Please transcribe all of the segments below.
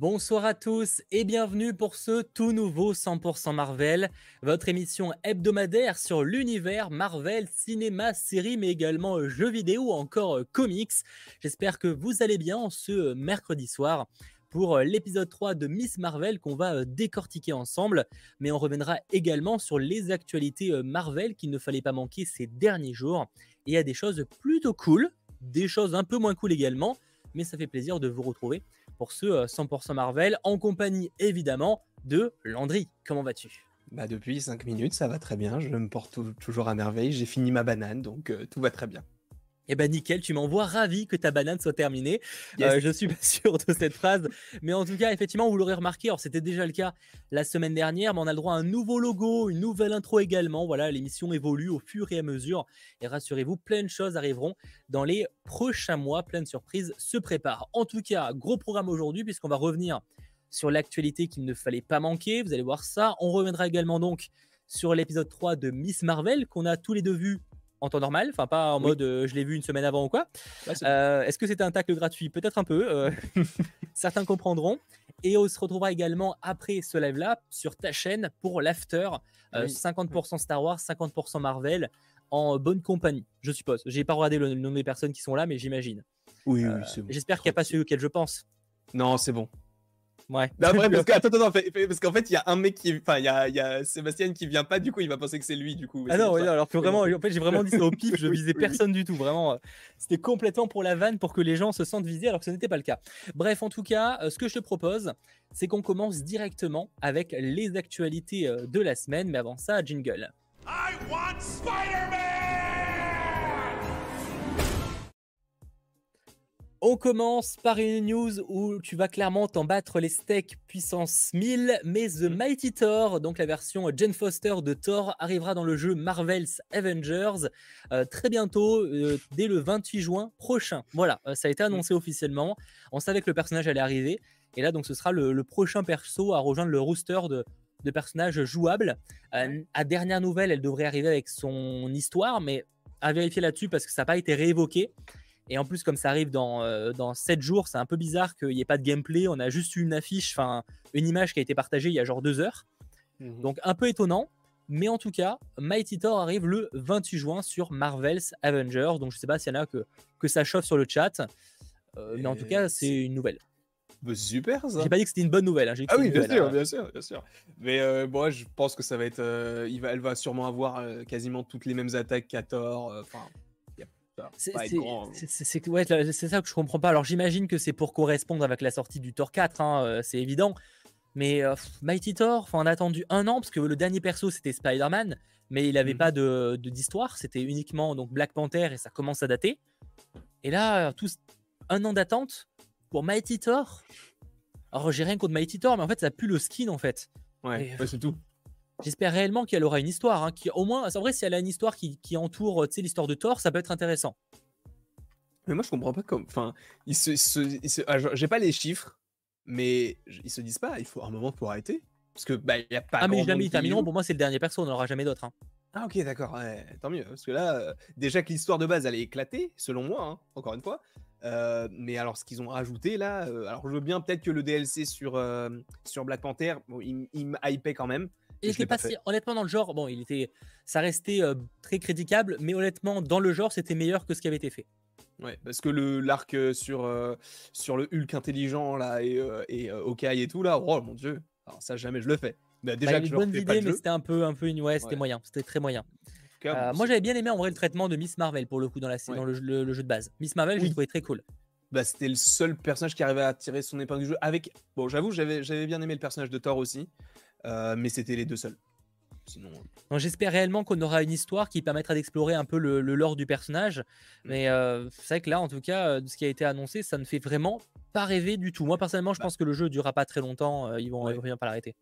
Bonsoir à tous et bienvenue pour ce tout nouveau 100% Marvel, votre émission hebdomadaire sur l'univers Marvel, cinéma, série, mais également euh, jeux vidéo encore euh, comics. J'espère que vous allez bien en ce euh, mercredi soir pour l'épisode 3 de Miss Marvel qu'on va décortiquer ensemble, mais on reviendra également sur les actualités Marvel qu'il ne fallait pas manquer ces derniers jours. Et il y a des choses plutôt cool, des choses un peu moins cool également, mais ça fait plaisir de vous retrouver pour ce 100% Marvel, en compagnie évidemment de Landry. Comment vas-tu? Bah depuis 5 minutes, ça va très bien, je me porte toujours à merveille, j'ai fini ma banane, donc euh, tout va très bien. Eh ben nickel, tu m'envoies ravi que ta banane soit terminée. Euh, je suis pas sûr de cette phrase, mais en tout cas, effectivement, vous l'aurez remarqué, alors c'était déjà le cas la semaine dernière, mais on a le droit à un nouveau logo, une nouvelle intro également. Voilà, l'émission évolue au fur et à mesure. Et rassurez-vous, plein de choses arriveront dans les prochains mois, plein de surprises se préparent. En tout cas, gros programme aujourd'hui, puisqu'on va revenir sur l'actualité qu'il ne fallait pas manquer. Vous allez voir ça. On reviendra également donc sur l'épisode 3 de Miss Marvel qu'on a tous les deux vus en temps normal, enfin pas en mode euh, je l'ai vu une semaine avant ou quoi. Euh, est-ce que c'était un tacle gratuit? Peut-être un peu. Euh, certains comprendront. Et on se retrouvera également après ce live-là sur ta chaîne pour l'after. 50% Star Wars, 50% Marvel en bonne compagnie, je suppose. J'ai pas regardé le nom des personnes qui sont là, mais j'imagine. Oui, oui, bon. J'espère qu'il n'y a pas celui auquel je pense. Non, c'est bon. Ouais. parce qu'en fait, il y a un mec qui, enfin, il y a, y a, Sébastien qui vient pas, du coup, il va penser que c'est lui, du coup. Ah non, alors que vraiment, en fait, j'ai vraiment dit ça au pif, je visais personne du tout, vraiment. Euh, c'était complètement pour la vanne, pour que les gens se sentent visés, alors que ce n'était pas le cas. Bref, en tout cas, euh, ce que je te propose, c'est qu'on commence directement avec les actualités euh, de la semaine, mais avant ça, jingle. I want Spider-Man! On commence par une news où tu vas clairement t'en battre les steaks puissance 1000, mais The mm. Mighty Thor, donc la version Jane Foster de Thor, arrivera dans le jeu Marvel's Avengers euh, très bientôt, euh, dès le 28 juin prochain. Voilà, euh, ça a été annoncé officiellement. On savait que le personnage allait arriver, et là donc ce sera le, prochain perso à rejoindre le rooster de, de personnages jouables. à dernière nouvelle, elle devrait arriver avec son histoire, mais à vérifier là-dessus parce que ça n'a pas été réévoqué. Et en plus, comme ça arrive dans, euh, dans 7 jours, c'est un peu bizarre qu'il n'y ait pas de gameplay. On a juste eu une affiche, enfin une image qui a été partagée il y a genre 2 heures. Mhm. Donc un peu étonnant. Mais en tout cas, Mighty Thor arrive le 28 juin sur Marvel's Avengers. Donc je sais pas s'il y en a que, que ça chauffe sur le chat. Euh, mais en tout cas, c'est une nouvelle. Bah, super ça. J'ai pas dit que c'était une bonne nouvelle. Hein. Ah oui, bien sûr, hein. bien sûr, bien sûr. Mais euh, moi, je pense que ça va être. il va, elle va sûrement avoir quasiment toutes les mêmes attaques qu'à Thor. Enfin. C'est ça que je comprends pas. Alors j'imagine que c'est pour correspondre avec la sortie du Thor 4, hein, euh, c'est évident. Mais euh, Mighty Thor, on a attendu un an parce que le dernier perso c'était Spider-Man, mais il n'avait mhm. pas de d'histoire, c'était uniquement donc Black Panther et ça commence à dater. Et là, tout, un an d'attente pour Mighty Thor. Alors j'ai rien contre Mighty Thor, mais en fait ça pue le skin en fait. Ouais, ouais c'est tout. J'espère réellement qu'elle aura une histoire. Hein, qui, au moins, c'est vrai, si elle a une histoire qui, qui entoure l'histoire de Thor, ça peut être intéressant. Mais moi, je comprends pas comme. Enfin, ils se, ah, j'ai pas les chiffres, mais ils se disent pas, il faut un moment pour arrêter. Parce que, bah, il y a pas. Ah, mais jamais ils termineront. Pour moi, c'est le dernier perso, on n'en aura jamais d'autres. Hein. Ah, ok, d'accord. tant mieux. Parce que là, euh, déjà que l'histoire de base, elle est éclatée, selon moi, hein, encore une fois. Euh, mais alors, ce qu'ils ont rajouté là, euh, alors je veux bien peut-être que le DLC sur, sur Black Panther, bon, il, il me hypait quand même. Il était pas, honnêtement dans le genre, bon, il était, ça restait euh, très critiquable, mais honnêtement dans le genre, c'était meilleur que ce qui avait été fait. Ouais, parce que le l'arc euh, sur euh, sur le Hulk intelligent là et et Hawkeye et tout là, oh mon dieu, alors ça jamais je le fais. Bah, déjà bah, que je bonne idée, mais c'était un peu un peu une ouais, c'était moyen, c'était très moyen. moi j'avais bien aimé en vrai le traitement de Miss Marvel pour le coup dans la dans le, jeu de base. Miss Marvel, j'ai trouvé très cool. Bah, c'était le seul personnage qui arrivait à tirer son épingle du jeu avec bon j'avoue j'avais j'avais bien aimé le personnage de Thor aussi euh, mais c'était les deux seuls. Sinon... Euh, j'espère réellement qu'on aura une histoire qui permettra d'explorer un peu le, lore du personnage. Mm. Mais euh, c'est vrai que là, en tout cas, de ce qui a été annoncé, ça ne fait vraiment pas rêver du tout. Moi, personnellement, je bah. pense que le jeu ne durera pas très longtemps. ils vont ouais. pas l'arrêter.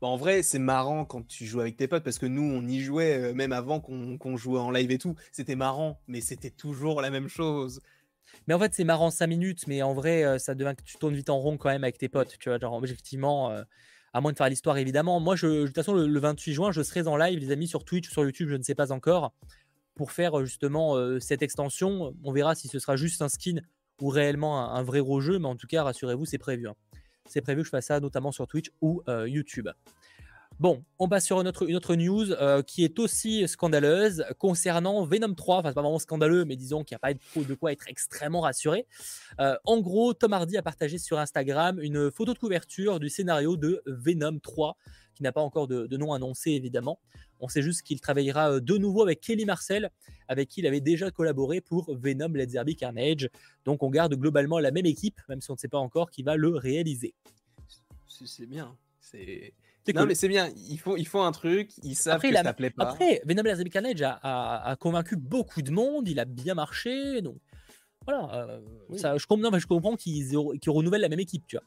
Bah, en vrai, c'est marrant quand tu joues avec tes potes parce que nous, on y jouait même avant qu'on jouait en live et tout. C'était marrant, mais c'était toujours la même chose. Mais en fait, c'est marrant 5 minutes, mais en vrai, ça devient que tu tournes vite en rond quand même avec tes potes. Tu vois, genre, objectivement, à moins de faire l'histoire évidemment. Moi, de toute façon, le, 28 juin, je serai en live, les amis, sur Twitch sur YouTube, je ne sais pas encore, pour faire euh, justement euh, cette extension. On verra si ce sera juste un skin ou réellement un, vrai gros jeu, mais en tout cas, rassurez-vous, c'est prévu. Hein. C'est prévu que je fasse ça notamment sur Twitch ou YouTube. Bon, on passe sur une autre, une autre news qui est aussi scandaleuse concernant Venom 3. Enfin, c'est pas vraiment scandaleux, mais disons qu'il n'y a pas de, quoi être extrêmement rassuré. en gros, Tom Hardy a partagé sur Instagram une photo de couverture du scénario de Venom 3, qui n'a pas encore de, nom annoncé évidemment. On sait juste qu'il travaillera de nouveau avec Kelly Marcel, avec qui il avait déjà collaboré pour Venom Let's Derby Carnage. Donc on garde globalement la même équipe, même si on ne sait pas encore qui va le réaliser. C'est bien. C'est non, mais c'est bien. Il faut, il faut un truc. Ils savent après, que ça plaît pas. Après, Venom Laser Carnage a, a, convaincu beaucoup de monde. Il a bien marché. Donc, voilà. Euh, ça, je, comprends, je comprends qu'ils renouvellent la même équipe, tu vois.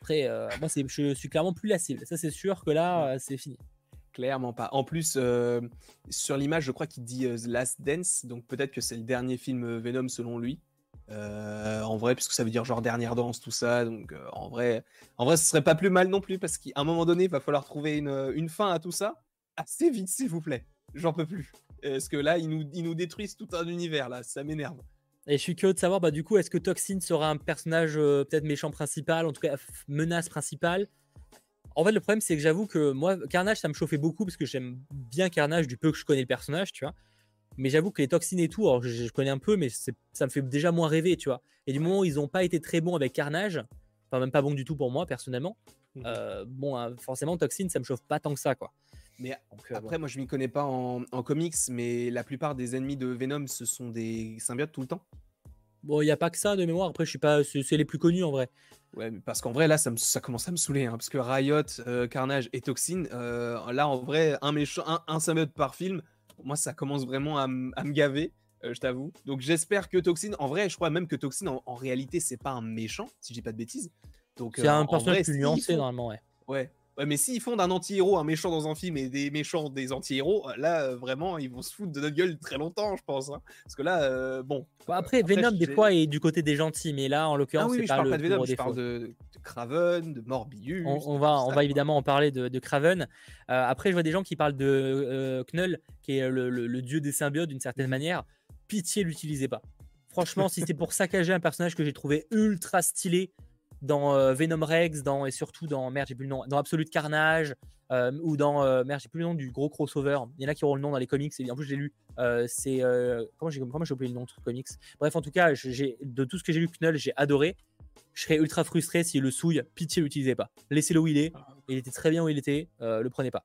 Après, euh, moi, je suis clairement plus la cible. Ça, c'est sûr que là, euh, c'est fini. Clairement pas. En plus, sur l'image, je crois qu'il dit The Last Dance. Donc, peut-être que c'est le dernier film Venom selon lui. Euh, en vrai, puisque ça veut dire genre dernière danse, tout ça. Donc euh, en vrai, en vrai, ce serait pas plus mal non plus parce qu'à un moment donné, il va falloir trouver une, fin à tout ça assez vite, s'il vous plaît. J'en peux plus. Parce que là, ils nous, ils nous détruisent tout un univers là, ça m'énerve. Et je suis curieux de savoir, bah, du coup, est-ce que Toxin sera un personnage euh, peut-être méchant principal, en tout cas menace principale? En fait, le problème, c'est que j'avoue que moi, Carnage, ça me chauffait beaucoup parce que j'aime bien Carnage du peu que je connais le personnage, tu vois. Mais j'avoue que les toxines et tout, alors je, connais un peu, mais ça me fait déjà moins rêver, tu vois. Et du moment où ils n'ont pas été très bons avec Carnage, enfin même pas bon du tout pour moi personnellement, mmh. euh, bon, hein, forcément toxine, ça me chauffe pas tant que ça, quoi. Mais euh, après, moi je m'y connais pas en, comics, mais la plupart des ennemis de Venom, ce sont des symbiotes tout le temps. Bon, il n'y a pas que ça de mémoire. Après, je suis pas, c'est les plus connus en vrai. Ouais, parce qu'en vrai, là, ça, ça, commence à me saouler. Hein, parce que Riot, euh, Carnage et Toxine, là, en vrai, un, méchant, un, un symbiote par film, moi, ça commence vraiment à, me gaver, euh, je t'avoue. Donc, j'espère que Toxin, en vrai, je crois même que Toxin, en, réalité, c'est pas un méchant, si je dis pas de bêtises. Donc, c'est un personnage plus nuancé, normalement, ouais. Ouais. Ouais, mais s'ils font d'un anti-héros un méchant dans un film et des méchants des anti-héros, euh, là, euh, vraiment, ils vont se foutre de notre gueule très longtemps, je pense. Hein. Parce que là, bon. après, Venom, des fois, est du côté des gentils, mais là, en l'occurrence, ah oui, c'est pas, parle pas de Venom, je parle de, Craven, de Morbius. On, va, on va évidemment en parler de, de Craven. après, je vois des gens qui parlent de Knull, qui est le, le, dieu des symbiotes d'une certaine manière. Pitié, l'utilisez pas. Franchement, si c'est pour saccager un personnage que j'ai trouvé ultra stylé, dans euh, Venom Rex, dans, et surtout dans, merde, j'ai plus le nom, dans Absolute Carnage, euh, ou dans, euh, merde, j'ai plus le nom du gros crossover. Il y en a qui auront le nom dans les comics, et en plus, j'ai lu. c'est. comment j'ai oublié le nom de ce comics? Bref, en tout cas, de tout ce que j'ai lu, Knull, j'ai adoré. Je serais ultra frustré s'il le souille. Pitié, l'utilisez pas. Laissez-le où il est. Ah. Il était très bien où il était. le prenez pas.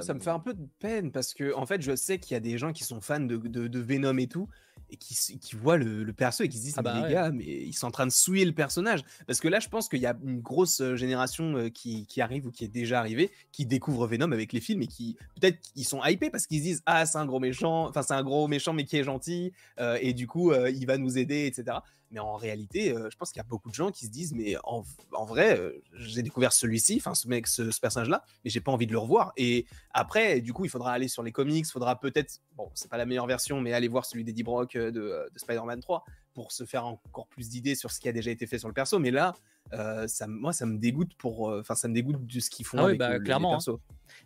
ça me fait un peu de peine parce que, en fait, je sais qu'il y a des gens qui sont fans de, de Venom et tout et qui, qui voient le, perso et qui se disent ah mais bah les gars mais ils sont en train de souiller le personnage. Parce que là je pense qu'il y a une grosse euh, génération euh, qui, qui, arrive ou qui est déjà arrivée qui découvre Venom avec les films et qui peut-être ils sont hypés parce qu'ils se disent ah c'est un gros méchant enfin c'est un gros méchant mais qui est gentil euh, et du coup il va nous aider etc mais en réalité, euh, je pense qu'il y a beaucoup de gens qui se disent, mais en, vrai, j'ai découvert celui-ci, enfin ce mec, ce, personnage-là, mais j'ai pas envie de le revoir. Et après, du coup, il faudra aller sur les comics, faudra peut-être, bon, c'est pas la meilleure version, mais aller voir celui d'Eddie Brock euh, de, de Spider-Man 3 pour se faire encore plus d'idées sur ce qui a déjà été fait sur le perso. Mais là, ça, moi, ça me dégoûte pour, enfin, ça me dégoûte de ce qu'ils font ah avec bah, clairement, hein.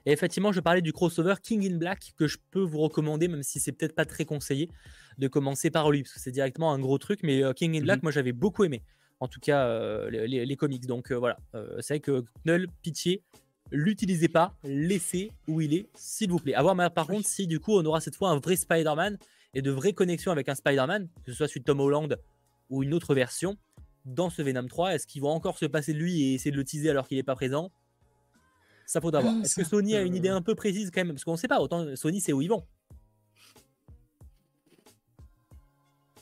Et effectivement, je parlais du crossover King in Black que je peux vous recommander, même si c'est peut-être pas très conseillé de commencer par lui, parce que c'est directement un gros truc. Mais euh, King in Black, mhm. moi j'avais beaucoup aimé, en tout cas euh, les, comics. Donc euh, voilà, c'est vrai que Knull, pitié, l'utilisez pas, laissez où il est, s'il vous plaît. À voir par contre si du coup on aura cette fois un vrai Spider-Man et de vraies connexions avec un Spider-Man, que ce soit celui de Tom Holland ou une autre version, dans ce Venom 3. Est-ce qu'ils vont encore se passer de lui et essayer de le teaser alors qu'il n'est pas présent? Ça faudra voir. Ah, Est-ce que Sony a une idée un peu précise quand même? Parce qu'on ne sait pas, autant Sony c'est où ils vont.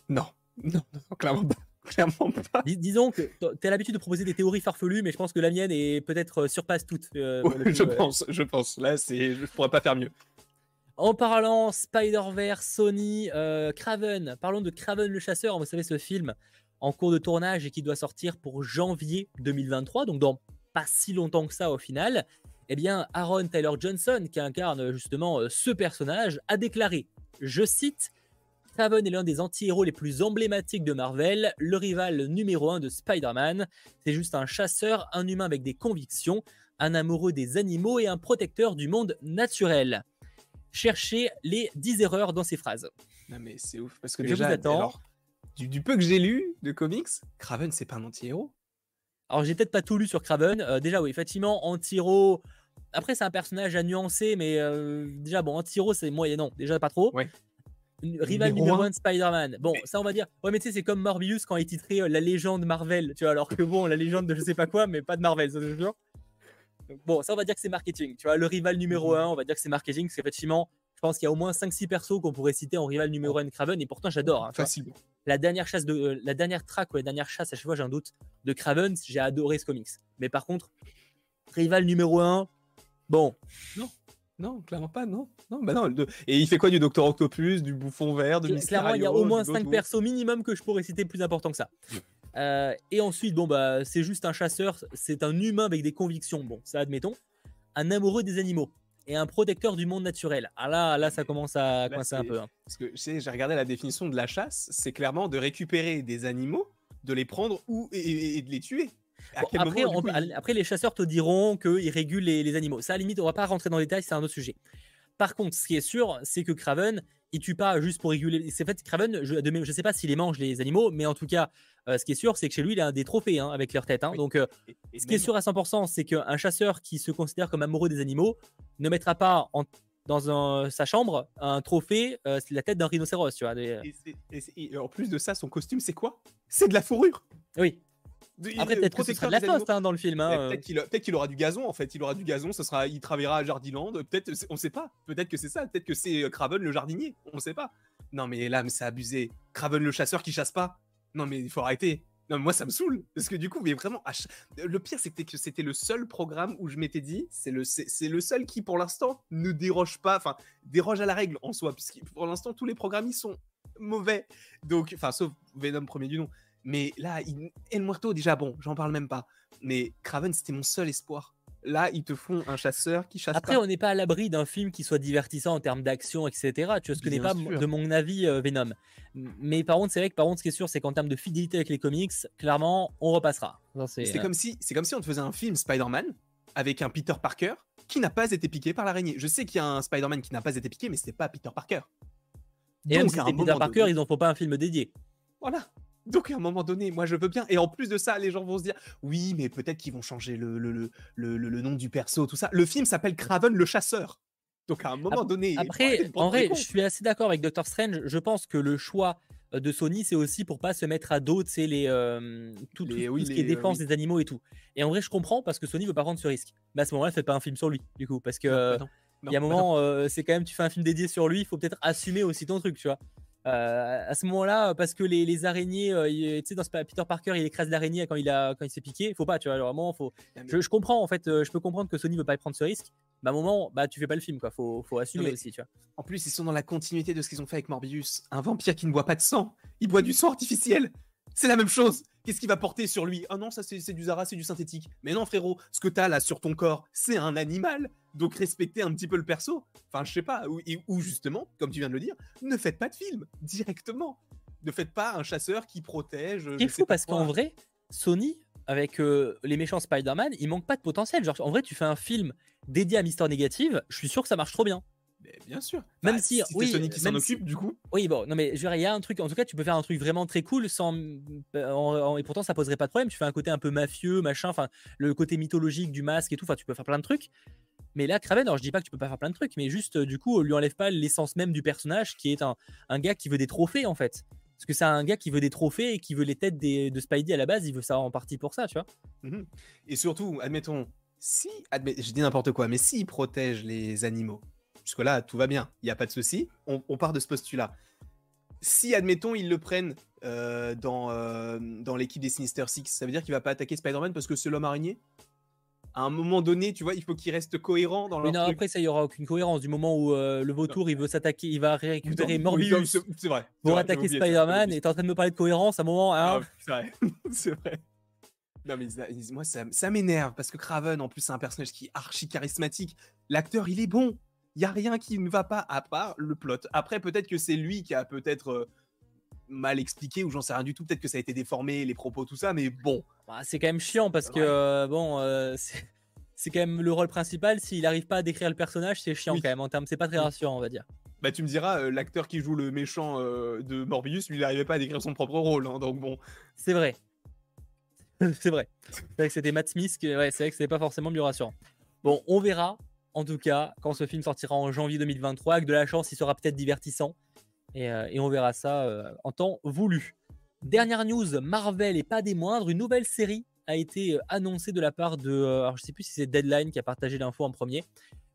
Non, non, clairement pas. Clairement pas. disons que tu as l'habitude de proposer des théories farfelues, mais je pense que la mienne est peut-être euh, surpasse toutes. Euh, je pense, je pense. Là, c'est, je pourrais pas faire mieux. En parlant Spider-Verse, Sony, euh, Craven, parlons de Craven le chasseur. Vous savez, ce film en cours de tournage et qui doit sortir pour janvier 2023, donc dans pas si longtemps que ça au final. Eh bien, Aaron Tyler Johnson, qui incarne justement ce personnage, a déclaré, je cite, Craven est l'un des anti-héros les plus emblématiques de Marvel, le rival numéro 1 de Spider-Man. C'est juste un chasseur, un humain avec des convictions, un amoureux des animaux et un protecteur du monde naturel. Cherchez les 10 erreurs dans ces phrases. Non mais c'est ouf parce que déjà, du, peu que j'ai lu de comics, Craven c'est pas un anti-héros. Alors, j'ai peut-être pas tout lu sur Craven. Euh, déjà, oui, effectivement, Antiro. Après, c'est un personnage à nuancer, mais euh, déjà, bon, Antiro, c'est moyen, non, déjà pas trop. Ouais. Rival numéro 1 de Spider-Man. Bon, ça, on va dire. Ouais, mais tu sais, c'est comme Morbius quand il titrait euh, La légende Marvel, tu vois, alors que bon, la légende de je sais pas quoi, mais pas de Marvel, ça, c'est sûr. Donc, bon, ça, on va dire que c'est marketing. Tu vois, le rival numéro 1, on va dire que c'est marketing, parce qu'effectivement, je pense qu'il y a au moins 5-6 persos qu'on pourrait citer en rival numéro 1 de Craven, et pourtant, j'adore. hein. Facilement. la dernière chasse de euh, la dernière track ou la dernière chasse à chaque fois j'ai un doute de Craven j'ai adoré ce comics mais par contre rival numéro 1 bon Non, clairement pas, non. Non, bah non. le- Et il fait quoi du Docteur Octopus, du Bouffon Vert, de clairement il y a au moins du 5 Goto persos minimum que je pourrais citer plus importants que ça Euh, et ensuite bon bah c'est juste un chasseur c'est un humain avec des convictions bon ça admettons un amoureux des animaux et un protecteur du monde naturel ah là là ça commence à Là, coincer un peu hein. Parce que j'ai regardé la définition de la chasse, c'est clairement de récupérer des animaux, de les prendre ou et, et- et de les tuer. À Bon, quel après, moment, du on coup, peut- il- après, les chasseurs te diront qu'ils régulent les, les animaux. Ça, à la limite, on va pas rentrer dans les détails, c'est un autre sujet. Par contre, ce qui est sûr, c'est que Craven, il tue pas juste pour réguler. C'est fait Craven, je, je sais pas s'il les mange les animaux, mais en tout cas, ce qui est sûr, c'est que chez lui, il a des trophées hein, avec leur tête. hein. Oui. Donc, euh, et- et ce qui est sûr à 100%, c'est qu'un chasseur qui se considère comme amoureux des animaux ne mettra pas en- dans un- sa chambre un trophée, euh, c'est la tête d'un rhinocéros, tu vois. des- et en plus de ça, son costume, c'est quoi? C'est de la fourrure. Oui. Après, peut-être que ce sera de la toast hein, dans le film. hein, euh. Peut-être qu'il aura du gazon en fait, il aura du gazon, ça sera, il travaillera à Jardiland, peut-être, on sait pas, peut-être que c'est ça, peut-être que c'est euh, Craven le jardinier, on sait pas. Non mais là, mais c'est abusé. Craven le chasseur qui chasse pas. Non mais il faut arrêter. Non mais moi ça me saoule parce que du coup, mais vraiment, le pire c'était que c'était le seul programme où je m'étais dit, c'est le, c'est le seul qui pour l'instant ne déroge pas, enfin déroge à la règle en soi, puisque pour l'instant tous les programmes ils sont mauvais. Donc, enfin sauf Venom premier du nom. Mais là, il... El Muerto, déjà, bon, j'en parle même pas. Mais Craven, c'était mon seul espoir. Là, ils te font un chasseur qui chasse Après, pas. on n'est pas à l'abri d'un film qui soit divertissant en termes d'action, etc. Tu vois, ce que n'est pas, de mon avis, euh, Venom. Mais par contre, c'est vrai que par contre, ce qui est sûr, c'est qu'en termes de fidélité avec les comics, clairement, on repassera. C'est, C'est euh, comme si, c'est comme si on te faisait un film Spider-Man avec un Peter Parker qui n'a pas été piqué par l'araignée. Je sais qu'il y a un Spider-Man qui n'a pas été piqué, mais c'était pas Peter Parker. Et même Donc, si à un c'était Peter Parker, ils n'en font pas un film dédié. Voilà. Donc à un moment donné, moi je veux bien. Et en plus de ça, les gens vont se dire, oui, mais peut-être qu'ils vont changer le, le, le, le, le- nom du perso, tout ça. Le film s'appelle Craven le chasseur. Donc à un moment donné. Après, en vrai, je suis assez d'accord avec Doctor Strange. Je pense que le choix euh, de Sony, c'est aussi pour pas se mettre à dos, tu sais, les, euh, tout, Les- tout oui, ce qui est les, euh, défense oui. des animaux et tout. Et en vrai, je comprends parce que Sony veut pas prendre ce risque. Mais à ce moment-là, faites pas un film sur lui, du coup, parce que bah il y a un bah moment, euh, c'est quand même, tu fais un film dédié sur lui, il faut peut-être assumer aussi ton truc, tu vois. Euh, à ce moment-là, parce que les, les araignées, euh, tu sais, dans ce- Peter Parker, il écrase l'araignée quand il a quand il s'est piqué. Faut pas, tu vois. Alors, à un moment, faut. Je, je comprends en fait, euh, je peux comprendre que Sony veut pas prendre ce risque. Mais à un moment, bah tu fais pas le film, quoi. Faut, faut assumer mais- aussi, tu vois. En plus, ils sont dans la continuité de ce qu'ils ont fait avec Morbius. Un vampire qui ne boit pas de sang, il boit du sang artificiel. C'est la même chose. Qu'est-ce qu'il va porter sur lui? Ah non, ça c'est c'est du Zara, c'est du synthétique. Mais non, frérot, ce que t'as là sur ton corps, c'est un animal. Donc respectez un petit peu le perso. Enfin, je sais pas. Ou, et- ou justement, comme tu viens de le dire, ne faites pas de film directement. Ne faites pas un chasseur qui protège. Ce qui est fou parce qu'en vrai, Sony, avec euh, les méchants Spider-Man, il manque pas de potentiel. Genre, en vrai, tu fais un film dédié à Mister Négative, je suis sûr que ça marche trop bien. Mais bien sûr. Même Bah, si- c'est oui, Sony qui s'en même si- occupe, du coup. Oui, bon, non, mais je veux dire, il y a un truc, en tout cas, tu peux faire un truc vraiment très cool sans. en- en- et pourtant, ça poserait pas de problème. Tu fais un côté un peu mafieux, machin, enfin, le côté mythologique du masque et tout, enfin, tu peux faire plein de trucs. Mais là, Kraven, alors je dis pas que tu peux pas faire plein de trucs, mais juste, euh, du coup, on lui enlève pas l'essence même du personnage qui est un, un gars qui veut des trophées, en fait. Parce que c'est un gars qui veut des trophées et qui veut les têtes des- de Spidey à la base, il veut ça en partie pour ça, tu vois. Mhm. Et surtout, admettons, si, admet- je dis n'importe quoi, mais s'ils protègent les animaux, jusque-là, tout va bien, il n'y a pas de souci, on, on part de ce postulat. Si, admettons, ils le prennent euh, dans, euh, dans l'équipe des Sinister Six, ça veut dire qu'il va pas attaquer Spider-Man parce que c'est l'homme araignée? À un moment donné, tu vois, il faut qu'il reste cohérent dans Mais leur non, truc. après, ça, il y aura aucune cohérence. Du moment où euh, le vautour, il veut s'attaquer, il va récupérer Non, oui, Morbius c'est vrai. pour vrai, attaquer Spider-Man, et t'es en train de me parler de cohérence à un moment. hein? Ah, c'est vrai. c'est vrai. Non, mais ça- moi, ça, ça m'énerve parce que Craven, en plus, c'est un personnage qui est archi charismatique. L'acteur, il est bon. Il y a rien qui ne va pas à part le plot. Après, peut-être que c'est lui qui a peut-être euh, mal expliqué ou j'en sais rien du tout. Peut-être que ça a été déformé, les propos, tout ça. Mais bon, Bah, c'est quand même chiant parce que euh, bon, euh, c'est quand même le rôle principal. S'il arrive pas à décrire le personnage, c'est chiant Oui. quand même en termes. C'est pas très Oui. rassurant, on va dire. bah, tu me diras, l'acteur qui joue le méchant de Morbius, lui, il n'arrivait pas à décrire son propre rôle. hein, donc bon. C'est vrai. c'est vrai. C'est vrai que c'était Matt Smith, ouais, c'est vrai que c'était pas forcément mieux rassurant. Bon, on verra. En tout cas, quand ce film sortira en janvier 2023, avec de la chance, il sera peut-être divertissant. Et, euh, on verra ça euh, en temps voulu. Dernière news, Marvel et pas des moindres, une nouvelle série a été euh, annoncée de la part de, alors sais plus si c'est Deadline qui a partagé l'info en premier,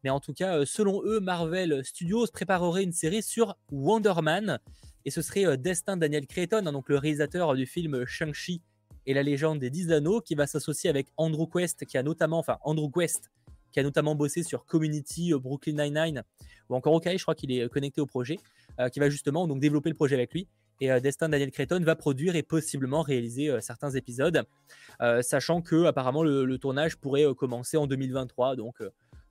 mais en tout cas, selon eux, Marvel Studios préparerait une série sur Wonder Man, et ce serait Destin Daniel Creighton, hein, donc le réalisateur du film Shang-Chi et la légende des 10 anneaux, qui va s'associer avec Andrew Quest, qui a notamment, enfin Andrew Quest, qui a notamment bossé sur Community, Brooklyn Nine-Nine, ou encore OK, je crois qu'il est connecté au projet, qui va justement donc développer le projet avec lui. Et Destin Daniel Creighton va produire et possiblement réaliser certains épisodes, sachant que apparemment le, tournage pourrait commencer en 2023, donc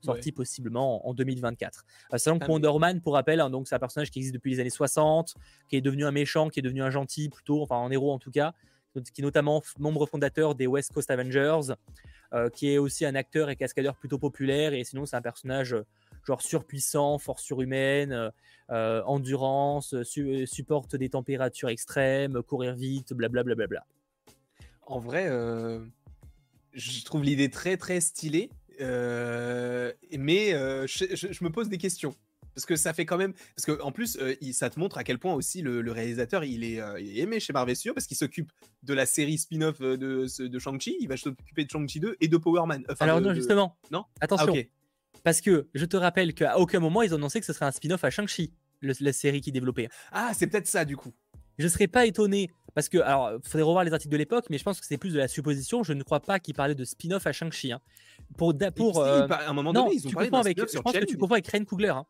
sorti possiblement en 2024. sachant que ah, Wonder Man, pour rappel, hein, donc c'est un personnage qui existe depuis les années 60, qui est devenu un méchant, qui est devenu un gentil plutôt, enfin un héros en tout cas, qui est notamment membre fondateur des West Coast Avengers, qui est aussi un acteur et cascadeur plutôt populaire, et sinon c'est un personnage genre surpuissant, force surhumaine, endurance, supporte des températures extrêmes, courir vite, blablabla. Bla, bla, bla, En vrai, je trouve l'idée très très stylée, mais je, me pose des questions parce que ça fait quand même parce que en plus ça te montre à quel point aussi le, réalisateur il est, aimé chez Marvel Studios parce qu'il s'occupe de la série spin-off de, de Shang-Chi. Il va s'occuper de Shang-Chi 2 et de Power Man alors non justement. Non? Attention. Ah, parce que je te rappelle qu'à aucun moment ils ont annoncé que ce serait un spin-off à Shang-Chi la série qui développait. Ah c'est peut-être ça du coup. Je serais pas étonné parce que alors faudrait revoir les articles de l'époque mais je pense que c'est plus de la supposition. Je ne crois pas qu'ils parlaient de spin-off à Shang-Chi hein. pour pour à un moment donné ils ont parlé avec, je pense que tu confonds avec Ryan Coogler hein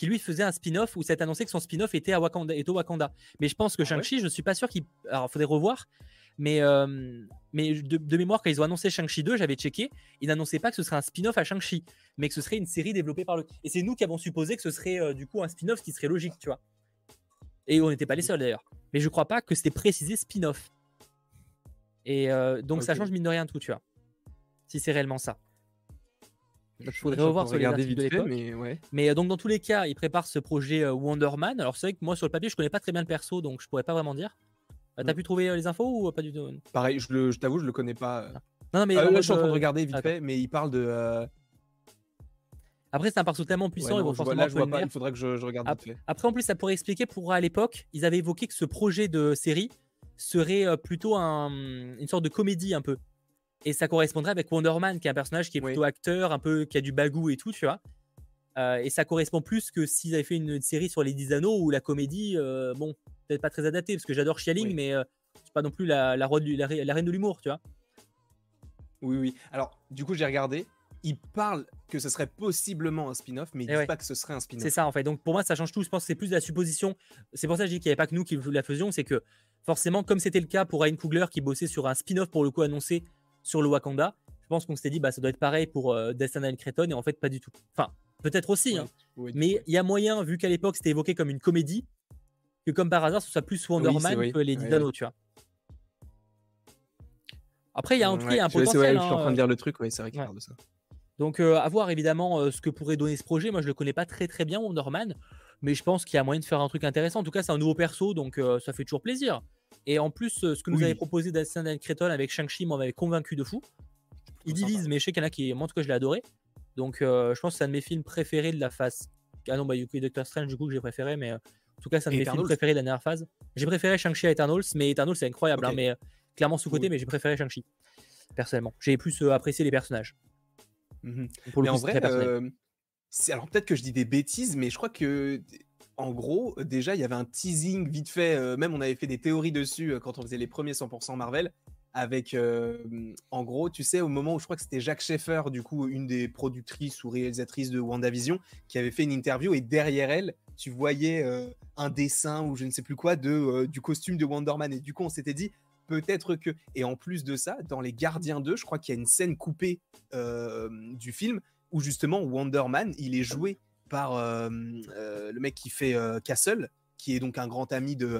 qui lui faisait un spin-off où c'est annoncé que son spin-off était à Wakanda, au Wakanda. Mais je pense que ah Shang-Chi, je suis pas sûr qu'il. Alors, faudrait revoir. Mais, euh, mais de, mémoire, quand ils ont annoncé Shang-Chi 2, j'avais checké, ils n'annonçaient pas que ce serait un spin-off à Shang-Chi, mais que ce serait une série développée par le. Et c'est nous qui avons supposé que ce serait euh, du coup un spin-off qui serait logique, tu vois. Et on n'était pas les seuls d'ailleurs. Mais je crois pas que c'était précisé spin-off. Et euh, donc ça change mine de rien tout, tu vois. Si c'est réellement ça. Il faudrait revoir sur les articles de l'époque. Mais, ouais. mais euh, donc dans tous les cas, il prépare ce projet euh, Wonder Man. Alors c'est vrai que moi sur le papier, je connais pas très bien le perso, donc je pourrais pas vraiment dire. Euh, t'as mm. pu trouver les infos ou pas du tout? Pareil, je, je t'avoue, je le connais pas. Non, non mais là, je suis en train de regarder vite fait, mais il parle de. Après, c'est un perso tellement puissant, ils vont je vois pas, il faudrait que je, regarde vite fait. Après, en plus, ça pourrait expliquer pourquoi à l'époque, ils avaient évoqué que ce projet de série serait plutôt un, une sorte de comédie un peu. Et ça correspondrait avec Wonder Man, qui est un personnage qui est plutôt acteur, un peu qui a du bagou et tout, tu vois. Euh, et ça correspond plus que s'ils avaient fait une, série sur les 10 anneaux où la comédie, euh, bon, peut-être pas très adaptée, parce que j'adore Chialing, mais euh, c'est pas non plus la, la, la, reine de l'humour, tu vois. Oui, oui. Alors, du coup, j'ai regardé. Il parle que ce serait possiblement un spin-off, mais il ne dit pas que ce serait un spin-off. C'est ça, en fait. Donc, pour moi, ça change tout. Je pense que c'est plus de la supposition. C'est pour ça que je dis qu'il n'y avait pas que nous qui la faisions. C'est que, forcément, comme c'était le cas pour Ryan Coogler qui bossait sur un spin-off, pour le coup, annoncé sur le Wakanda. Je pense qu'on s'était dit, bah, ça doit être pareil pour euh, and Creton, et en fait, pas du tout. Enfin, peut-être aussi, hein. mais il y a moyen, vu qu'à l'époque, c'était évoqué comme une comédie, que comme par hasard, ce soit plus Wonder Man que les Didano, tu vois. Après, il y a un, truc, un potentiel. je suis en train de dire le truc, oui, c'est vrai qu'il parle de ça. Donc, euh, à voir évidemment euh, ce que pourrait donner ce projet. Moi, je le connais pas très très bien, Wonder Man, mais je pense qu'il y a moyen de faire un truc intéressant. En tout cas, c'est un nouveau perso, donc ça fait toujours plaisir. Et en plus, euh, ce que nous avait proposé Dustin Creton avec Shang-Chi m'avait convaincu de fou. Il divise, mais je sais qu'il y en a qui, moi en tout cas, je l'ai adoré. Donc, euh, je pense que c'est un de mes films préférés de la phase. Ah non, bah, Yuki Doctor Strange, du coup, que j'ai préféré, mais euh, en tout cas, c'est un de mes films préférés de la dernière phase. J'ai préféré Shang-Chi à Eternals, mais Eternals, c'est incroyable, hein, mais clairement sous-côté, mais j'ai préféré Shang-Chi, personnellement. J'ai plus apprécié les personnages. Mmh Pour le coup, en vrai, alors peut-être que je dis des bêtises, mais je crois que en gros, déjà, il y avait un teasing vite fait. Euh, même, on avait fait des théories dessus euh, quand on faisait les premiers 100% Marvel. Avec, euh, en gros, tu sais, au moment où je crois que c'était Jacques Schaeffer, du coup, une des productrices ou réalisatrices de WandaVision, qui avait fait une interview. Et derrière elle, tu voyais un dessin ou je ne sais plus quoi de, du costume de Wonder Man. Et du coup, on s'était dit, peut-être que. Et en plus de ça, dans Les Gardiens 2, je crois qu'il y a une scène coupée du film où justement Wonder Man, il est joué par euh, euh, le mec qui fait euh, Castle, qui est donc un grand ami de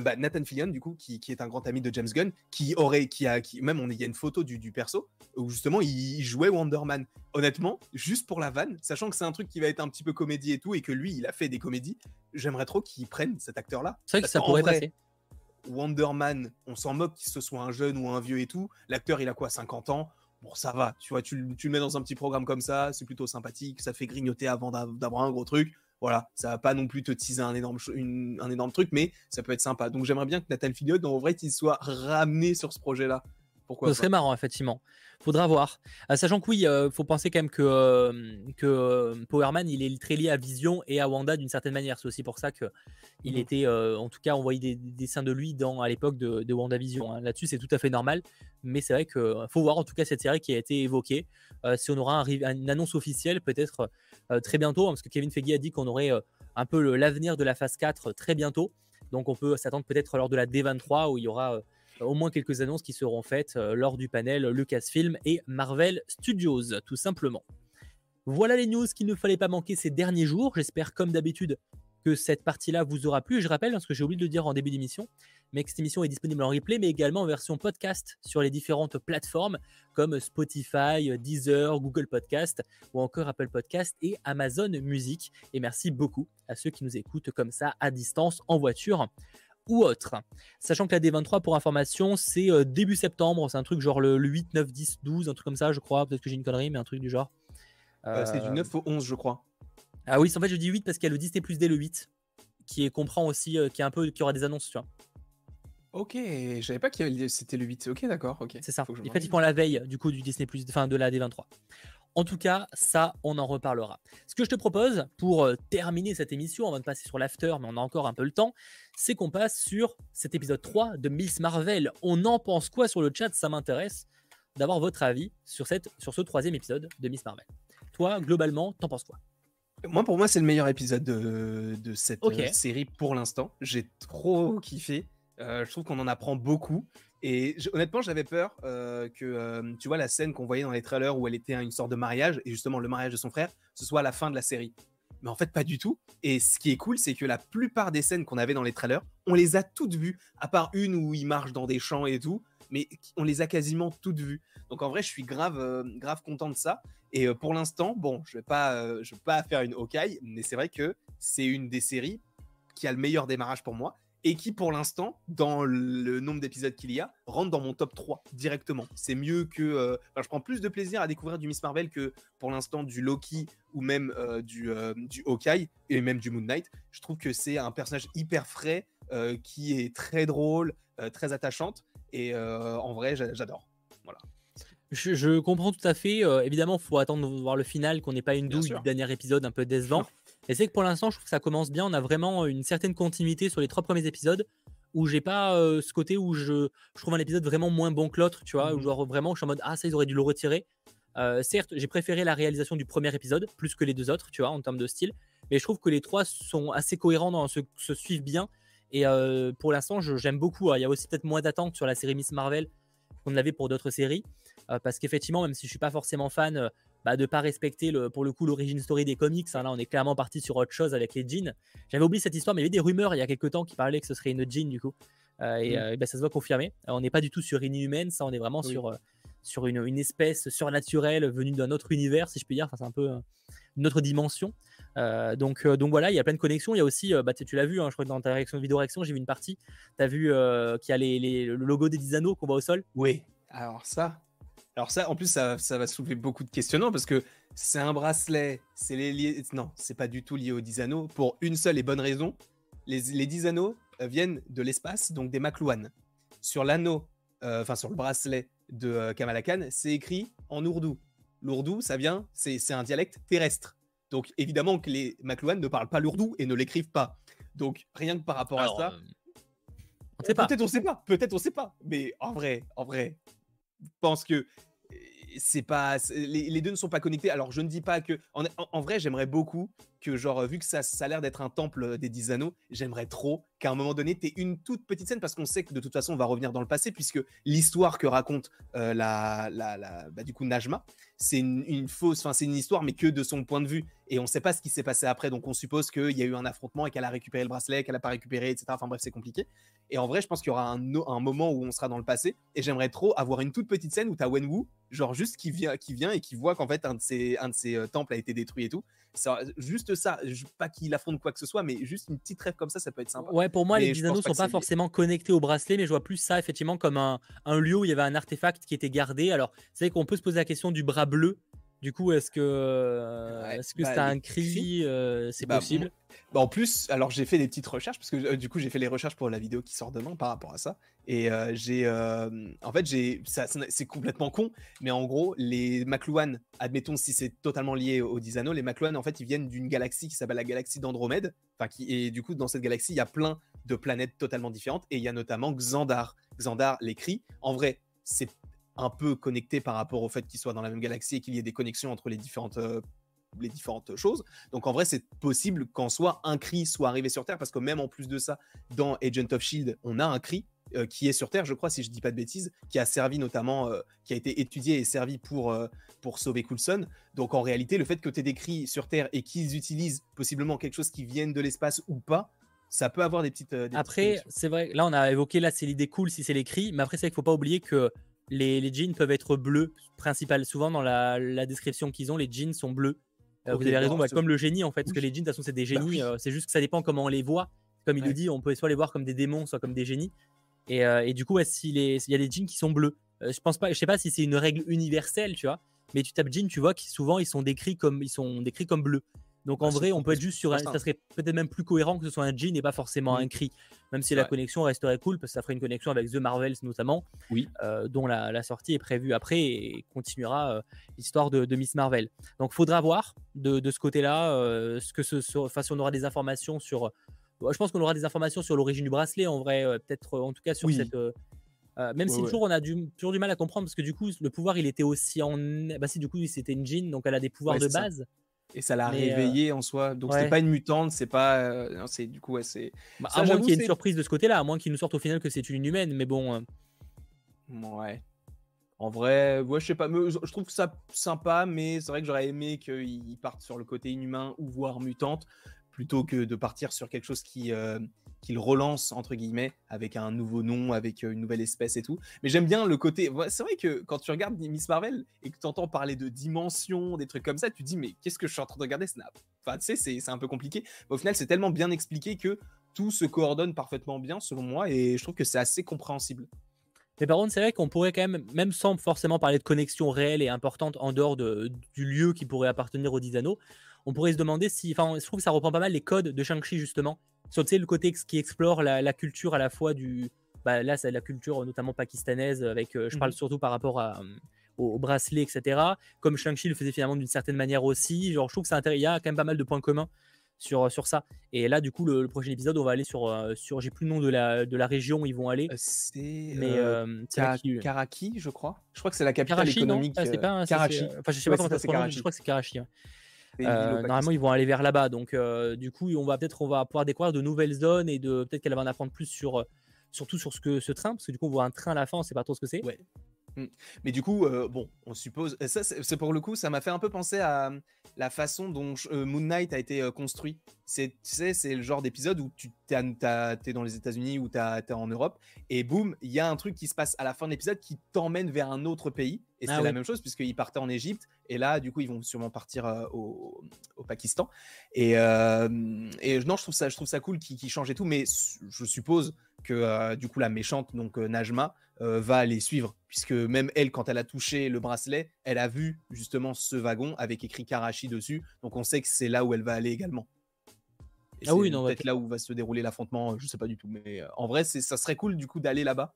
bah, Nathan Fillion, du coup, qui, est un grand ami de James Gunn, qui aurait, qui a, qui, même on il y a une photo du, du perso où justement il, jouait Wonder Man. Honnêtement, juste pour la vanne, sachant que c'est un truc qui va être un petit peu comédie et tout, et que lui, il a fait des comédies, j'aimerais trop qu'il prenne cet acteur-là. C'est vrai que ça pourrait passer. Wonder Man, on s'en moque qu'il ce soit un jeune ou un vieux et tout. L'acteur, il a quoi, 50 ans? Bon, ça va, tu vois, tu, le mets dans un petit programme comme ça, c'est plutôt sympathique, ça fait grignoter avant d'avoir un gros truc. Voilà, ça va pas non plus te teaser un énorme, un énorme truc, mais ça peut être sympa. Donc j'aimerais bien que Nathan Fillion, en vrai, qu'il soit ramené sur ce projet-là. Pourquoi Ce serait marrant, effectivement. Faudra voir. Euh, sachant que oui, il euh, faut penser quand même que, euh, que Powerman, il est très lié à Vision et à Wanda d'une certaine manière. C'est aussi pour ça qu'il il mmh. était, en tout cas, on voyait des, dessins de lui dans, à l'époque de, de WandaVision. Hein. Là-dessus, c'est tout à fait normal. Mais c'est vrai qu'il faut voir en tout cas cette série qui a été évoquée. si on aura un, une annonce officielle, peut-être très bientôt, hein, parce que Kevin Feige a dit qu'on aurait un peu l'avenir de la phase 4 très bientôt. Donc on peut s'attendre peut-être lors de la D23 où il y aura au moins quelques annonces qui seront faites euh, lors du panel Lucasfilm et Marvel Studios, tout simplement. Voilà les news qu'il ne fallait pas manquer ces derniers jours. J'espère, comme d'habitude, que cette partie-là vous aura plu. Je rappelle, parce que j'ai oublié de dire en début d'émission, mais cette émission est disponible en replay, mais également en version podcast sur les différentes plateformes comme Spotify, Deezer, Google Podcast ou encore Apple Podcast et Amazon Music. Et merci beaucoup à ceux qui nous écoutent comme ça à distance en voiture ou autre. Sachant que la D23, pour information, c'est euh, début septembre. C'est un truc genre le, 8, 9, 10, 12, un truc comme ça, je crois. Peut-être que j'ai une connerie, mais un truc du genre. Euh, c'est du 9 au 11, je crois. Ah oui, en fait, je dis 8 parce qu'il y a le Disney Plus D le 8, qui est, comprend aussi, euh, qui est un peu, qui aura des annonces, tu vois. Ok, je savais pas que c'était le 8. Ok, d'accord. ok. C'est ça. Et ils font la veille du coup du Disney Plus, enfin de la D23. En tout cas, ça, on en reparlera. Ce que je te propose pour euh, terminer cette émission, avant de passer sur l'after, mais on a encore un peu le temps, c'est qu'on passe sur cet épisode 3 de Miss Marvel. On en pense quoi sur le chat? Ça m'intéresse d'avoir votre avis sur, cette, sur ce troisième épisode de Miss Marvel. Toi, globalement, t'en penses quoi? Moi, pour moi, c'est le meilleur épisode de, cette euh, série pour l'instant. J'ai trop kiffé. Euh, je trouve qu'on en apprend beaucoup. Et honnêtement, j'avais peur euh, que, euh, tu vois, la scène qu'on voyait dans les trailers où elle était une sorte de mariage, et justement le mariage de son frère, ce soit la fin de la série. Mais en fait, pas du tout. Et ce qui est cool, c'est que la plupart des scènes qu'on avait dans les trailers, on les a toutes vues, à part une où il marche dans des champs et tout, mais on les a quasiment toutes vues. Donc en vrai, je suis grave, euh, grave content de ça. Et pour l'instant, bon, je vais vais pas faire une Hawkeye, mais c'est vrai que c'est une des séries qui a le meilleur démarrage pour moi et qui pour l'instant, dans le nombre d'épisodes qu'il y a, rentre dans mon top 3 directement. C'est mieux que... Euh, je prends plus de plaisir à découvrir du Miss Marvel que pour l'instant du Loki ou même euh, du, euh, du Hawkeye et même du Moon Knight. Je trouve que c'est un personnage hyper frais, qui est très drôle, très attachante, et en vrai, j'adore. Voilà. Je, comprends tout à fait. évidemment, il faut attendre de voir le final, qu'on n'ait pas une douille du dernier épisode un peu décevant. Et c'est que pour l'instant, je trouve que ça commence bien. On a vraiment une certaine continuité sur les trois premiers épisodes où j'ai pas euh, ce côté où je, je trouve un épisode vraiment moins bon que l'autre, tu vois, où mmh genre vraiment je suis en mode ah ça ils auraient dû le retirer. Euh, certes, j'ai préféré la réalisation du premier épisode plus que les deux autres, tu vois, en termes de style, mais je trouve que les trois sont assez cohérents, dans, se, se suivent bien. Et euh, pour l'instant, j'aime beaucoup. Hein. Il y a aussi peut-être moins d'attente sur la série Miss Marvel qu'on avait pour d'autres séries, parce qu'effectivement, même si je suis pas forcément fan bah, de pas respecter le, pour le coup l'origine story des comics. Hein. Là, on est clairement parti sur autre chose avec les jeans. J'avais oublié cette histoire, mais il y avait des rumeurs il y a quelques temps qui parlaient que ce serait une jean du coup. Euh, et, euh, bah, ça se voit confirmé. on n'est pas du tout sur une humaine, ça, on est vraiment sur, euh, sur une, une, espèce surnaturelle venue d'un autre univers, si je puis dire. Enfin, c'est un peu une autre dimension. donc, donc voilà, il y a plein de connexions. Il y a aussi, bah, tu, l'as vu, hein, je crois que dans ta réaction vidéo réaction, j'ai vu une partie. Tu as vu qu'il y a les, les, le logo des 10 anneaux qu'on voit au sol? Oui. Alors ça, alors ça, en plus, ça, va soulever beaucoup de questionnements parce que c'est un bracelet, c'est les liés... Non, c'est pas du tout lié aux 10 anneaux pour une seule et bonne raison. Les, les 10 anneaux euh, viennent de l'espace, donc des Maklouan. Sur l'anneau, euh, enfin sur le bracelet de euh, Kamala Khan, c'est écrit en ourdou. L'ourdou, ça vient, c'est un dialecte terrestre. Donc évidemment que les Maklouan ne parlent pas l'ourdou et ne l'écrivent pas. Donc rien que par rapport à ça... Peut-être on sait pas, peut-être on sait pas. Mais en vrai, en vrai, pense que c'est pas les, deux ne sont pas connectés. Alors je ne dis pas que en, vrai j'aimerais beaucoup que genre vu que ça, a l'air d'être un temple des dix anneaux, j'aimerais trop qu'à un moment donné tu aies une toute petite scène parce qu'on sait que de toute façon on va revenir dans le passé puisque l'histoire que raconte euh, la, bah, du coup Najma, c'est une, fausse, enfin c'est une histoire mais que de son point de vue et on sait pas ce qui s'est passé après donc on suppose qu'il y a eu un affrontement et qu'elle a récupéré le bracelet, qu'elle a pas récupéré, etc. Enfin bref c'est compliqué. Et en vrai, je pense qu'il y aura un, moment où on sera dans le passé. Et j'aimerais trop avoir une toute petite scène où tu as Wenwu, genre juste qui vient, qui vient et qui voit qu'en fait un de ses, un de ses euh, temples a été détruit et tout. Ça, juste ça, pas qu'il affronte quoi que ce soit, mais juste une petite rêve comme ça, ça peut être sympa. Ouais, pour moi, les 10 anneaux sont pas, forcément connectés au bracelet, mais je vois plus ça effectivement comme un, un, lieu où il y avait un artefact qui était gardé. Alors, c'est vrai qu'on peut se poser la question du bras bleu. Du coup, est-ce que euh, est-ce que bah, c'est un cri, euh, C'est bah, possible? bah, En plus, alors j'ai fait des petites recherches parce que euh, du coup j'ai fait les recherches pour la vidéo qui sort demain par rapport à ça. Et j'ai, en fait, j'ai, c'est complètement con, mais en gros, les McLuhan, admettons si c'est totalement lié aux 10 anneaux, les McLuhan en fait ils viennent d'une galaxie qui s'appelle la galaxie d'Andromède. Enfin, qui et du coup dans cette galaxie il y a plein de planètes totalement différentes et il y a notamment Xandar. Xandar l'écrit. En vrai, c'est un peu connecté par rapport au fait qu'ils soient dans la même galaxie et qu'il y ait des connexions entre les différentes, euh, les différentes choses. Donc en vrai, c'est possible qu'en soit un cri soit arrivé sur Terre, parce que même en plus de ça, dans Agent of Shield, on a un cri euh, qui est sur Terre, je crois, si je dis pas de bêtises, qui a servi notamment, euh, qui a été étudié et servi pour, pour sauver Coulson. Donc en réalité, le fait que tu aies des cris sur Terre et qu'ils utilisent possiblement quelque chose qui vienne de l'espace ou pas, ça peut avoir des petites. après, c'est vrai, là on a évoqué, là c'est l'idée cool si c'est les cris, mais après c'est qu'il faut pas oublier que les, jeans peuvent être bleus, principal. Souvent dans la, description qu'ils ont, les jeans sont bleus. Euh, vous avez raison, bah, comme le génie en fait, parce que les jeans, de toute façon, c'est des bah génies. Euh, c'est juste que ça dépend comment on les voit. Comme il le dit, on peut soit les voir comme des démons, soit comme des génies. Et, euh, du coup, s'il y a des jeans qui sont bleus, je pense pas, je sais pas si c'est une règle universelle, tu vois. Mais tu tapes jeans, tu vois qu'ils souvent ils sont décrits comme ils sont décrits comme bleus. Donc en vrai, on peut être juste sur un. Ça serait peut-être même plus cohérent que ce soit un jean et pas forcément un cri. Même si la connexion resterait cool, parce que ça ferait une connexion avec The Marvels notamment, oui. Euh, dont la, sortie est prévue après et continuera euh, l'histoire de, Miss Marvel. Donc faudra voir de, ce côté-là euh, ce que ce, enfin, si on aura des informations sur. je pense qu'on aura des informations sur l'origine du bracelet en vrai, peut-être en tout cas sur cette. même si toujours on a du, toujours du mal à comprendre parce que du coup le pouvoir il était aussi en bah si du coup c'était une jean donc elle a des pouvoirs de base et ça l'a réveillé euh, en soi. Donc c'est pas une mutante, c'est pas. Euh, c'est du coup, ouais, c'est. Bah, à moins qu'il y ait une surprise de ce côté-là, à moins qu'il nous sorte au final que c'est une inhumaine, mais bon. Euh. Ouais. En vrai, ouais, je sais pas, je trouve ça sympa, mais c'est vrai que j'aurais aimé qu'ils partent sur le côté inhumain ou voire mutante plutôt que de partir sur quelque chose qui, qu'il relance entre guillemets avec un nouveau nom, avec euh, une nouvelle espèce et tout. Mais j'aime bien le côté. C'est vrai que quand tu regardes Miss Marvel et que tu entends parler de dimensions, des trucs comme ça, tu dis mais qu'est-ce que je suis en train de regarder Snap? Enfin, tu sais, c'est un peu compliqué. Mais au final, c'est tellement bien expliqué que tout se coordonne parfaitement bien selon moi et je trouve que c'est assez compréhensible. Mais par contre, c'est vrai qu'on pourrait quand même, même sans forcément parler de connexion réelle et importante en dehors de, du lieu qui pourrait appartenir aux 10 anneaux, on pourrait se demander si. Enfin, je trouve que ça reprend pas mal les codes de Shang-Chi, justement. Sur le côté qui explore la, culture à la fois du. Bah, là, c'est la culture notamment pakistanaise, avec, euh, je parle mmh surtout par rapport à, euh, au, bracelet, etc. Comme Shang-Chi le faisait finalement d'une certaine manière aussi. Genre, je trouve que il y a quand même pas mal de points communs sur, sur ça. Et là, du coup, le, prochain épisode, on va aller sur. Euh, sur J'ai plus le nom de la, de la région où ils vont aller. C'est. Mais Karaki, je crois. Je crois que c'est la capitale économique. Non? ah, pas, Karachi. Enfin, je sais pas comment ça se prononce, je crois que c'est Karachi. Euh, normalement, ils vont aller vers là-bas. Donc, euh, du coup, on va peut-être on va pouvoir découvrir de nouvelles zones et de peut-être qu'elle va en apprendre plus sur euh, surtout sur ce que ce train, parce que du coup, on voit un train à la fin, on sait pas trop ce que c'est. Ouais. Mmh. Mais du coup, bon, on suppose. Ça, c'est pour le coup, ça m'a fait un peu penser à la façon dont Moon Knight a été construit. C'est, tu sais, c'est le genre d'épisode où tu es dans les États-Unis ou tu es en Europe, et boum, il y a un truc qui se passe à la fin de l'épisode qui t'emmène vers un autre pays. Et c'est ah la même chose puisqu'ils partaient en Égypte et là, du coup, ils vont sûrement partir euh, au, Pakistan. Et, euh, et, non, je trouve ça, je trouve ça cool qu'ils changent et tout, mais je suppose que euh, du coup, la méchante, donc Najma, va les suivre puisque même elle, quand elle a touché le bracelet, elle a vu justement ce wagon avec écrit Karachi dessus. Donc on sait que c'est là où elle va aller également. Ah oui, non, peut-être là où va se dérouler l'affrontement, je sais pas du tout. Mais en vrai, ça serait cool du coup d'aller là-bas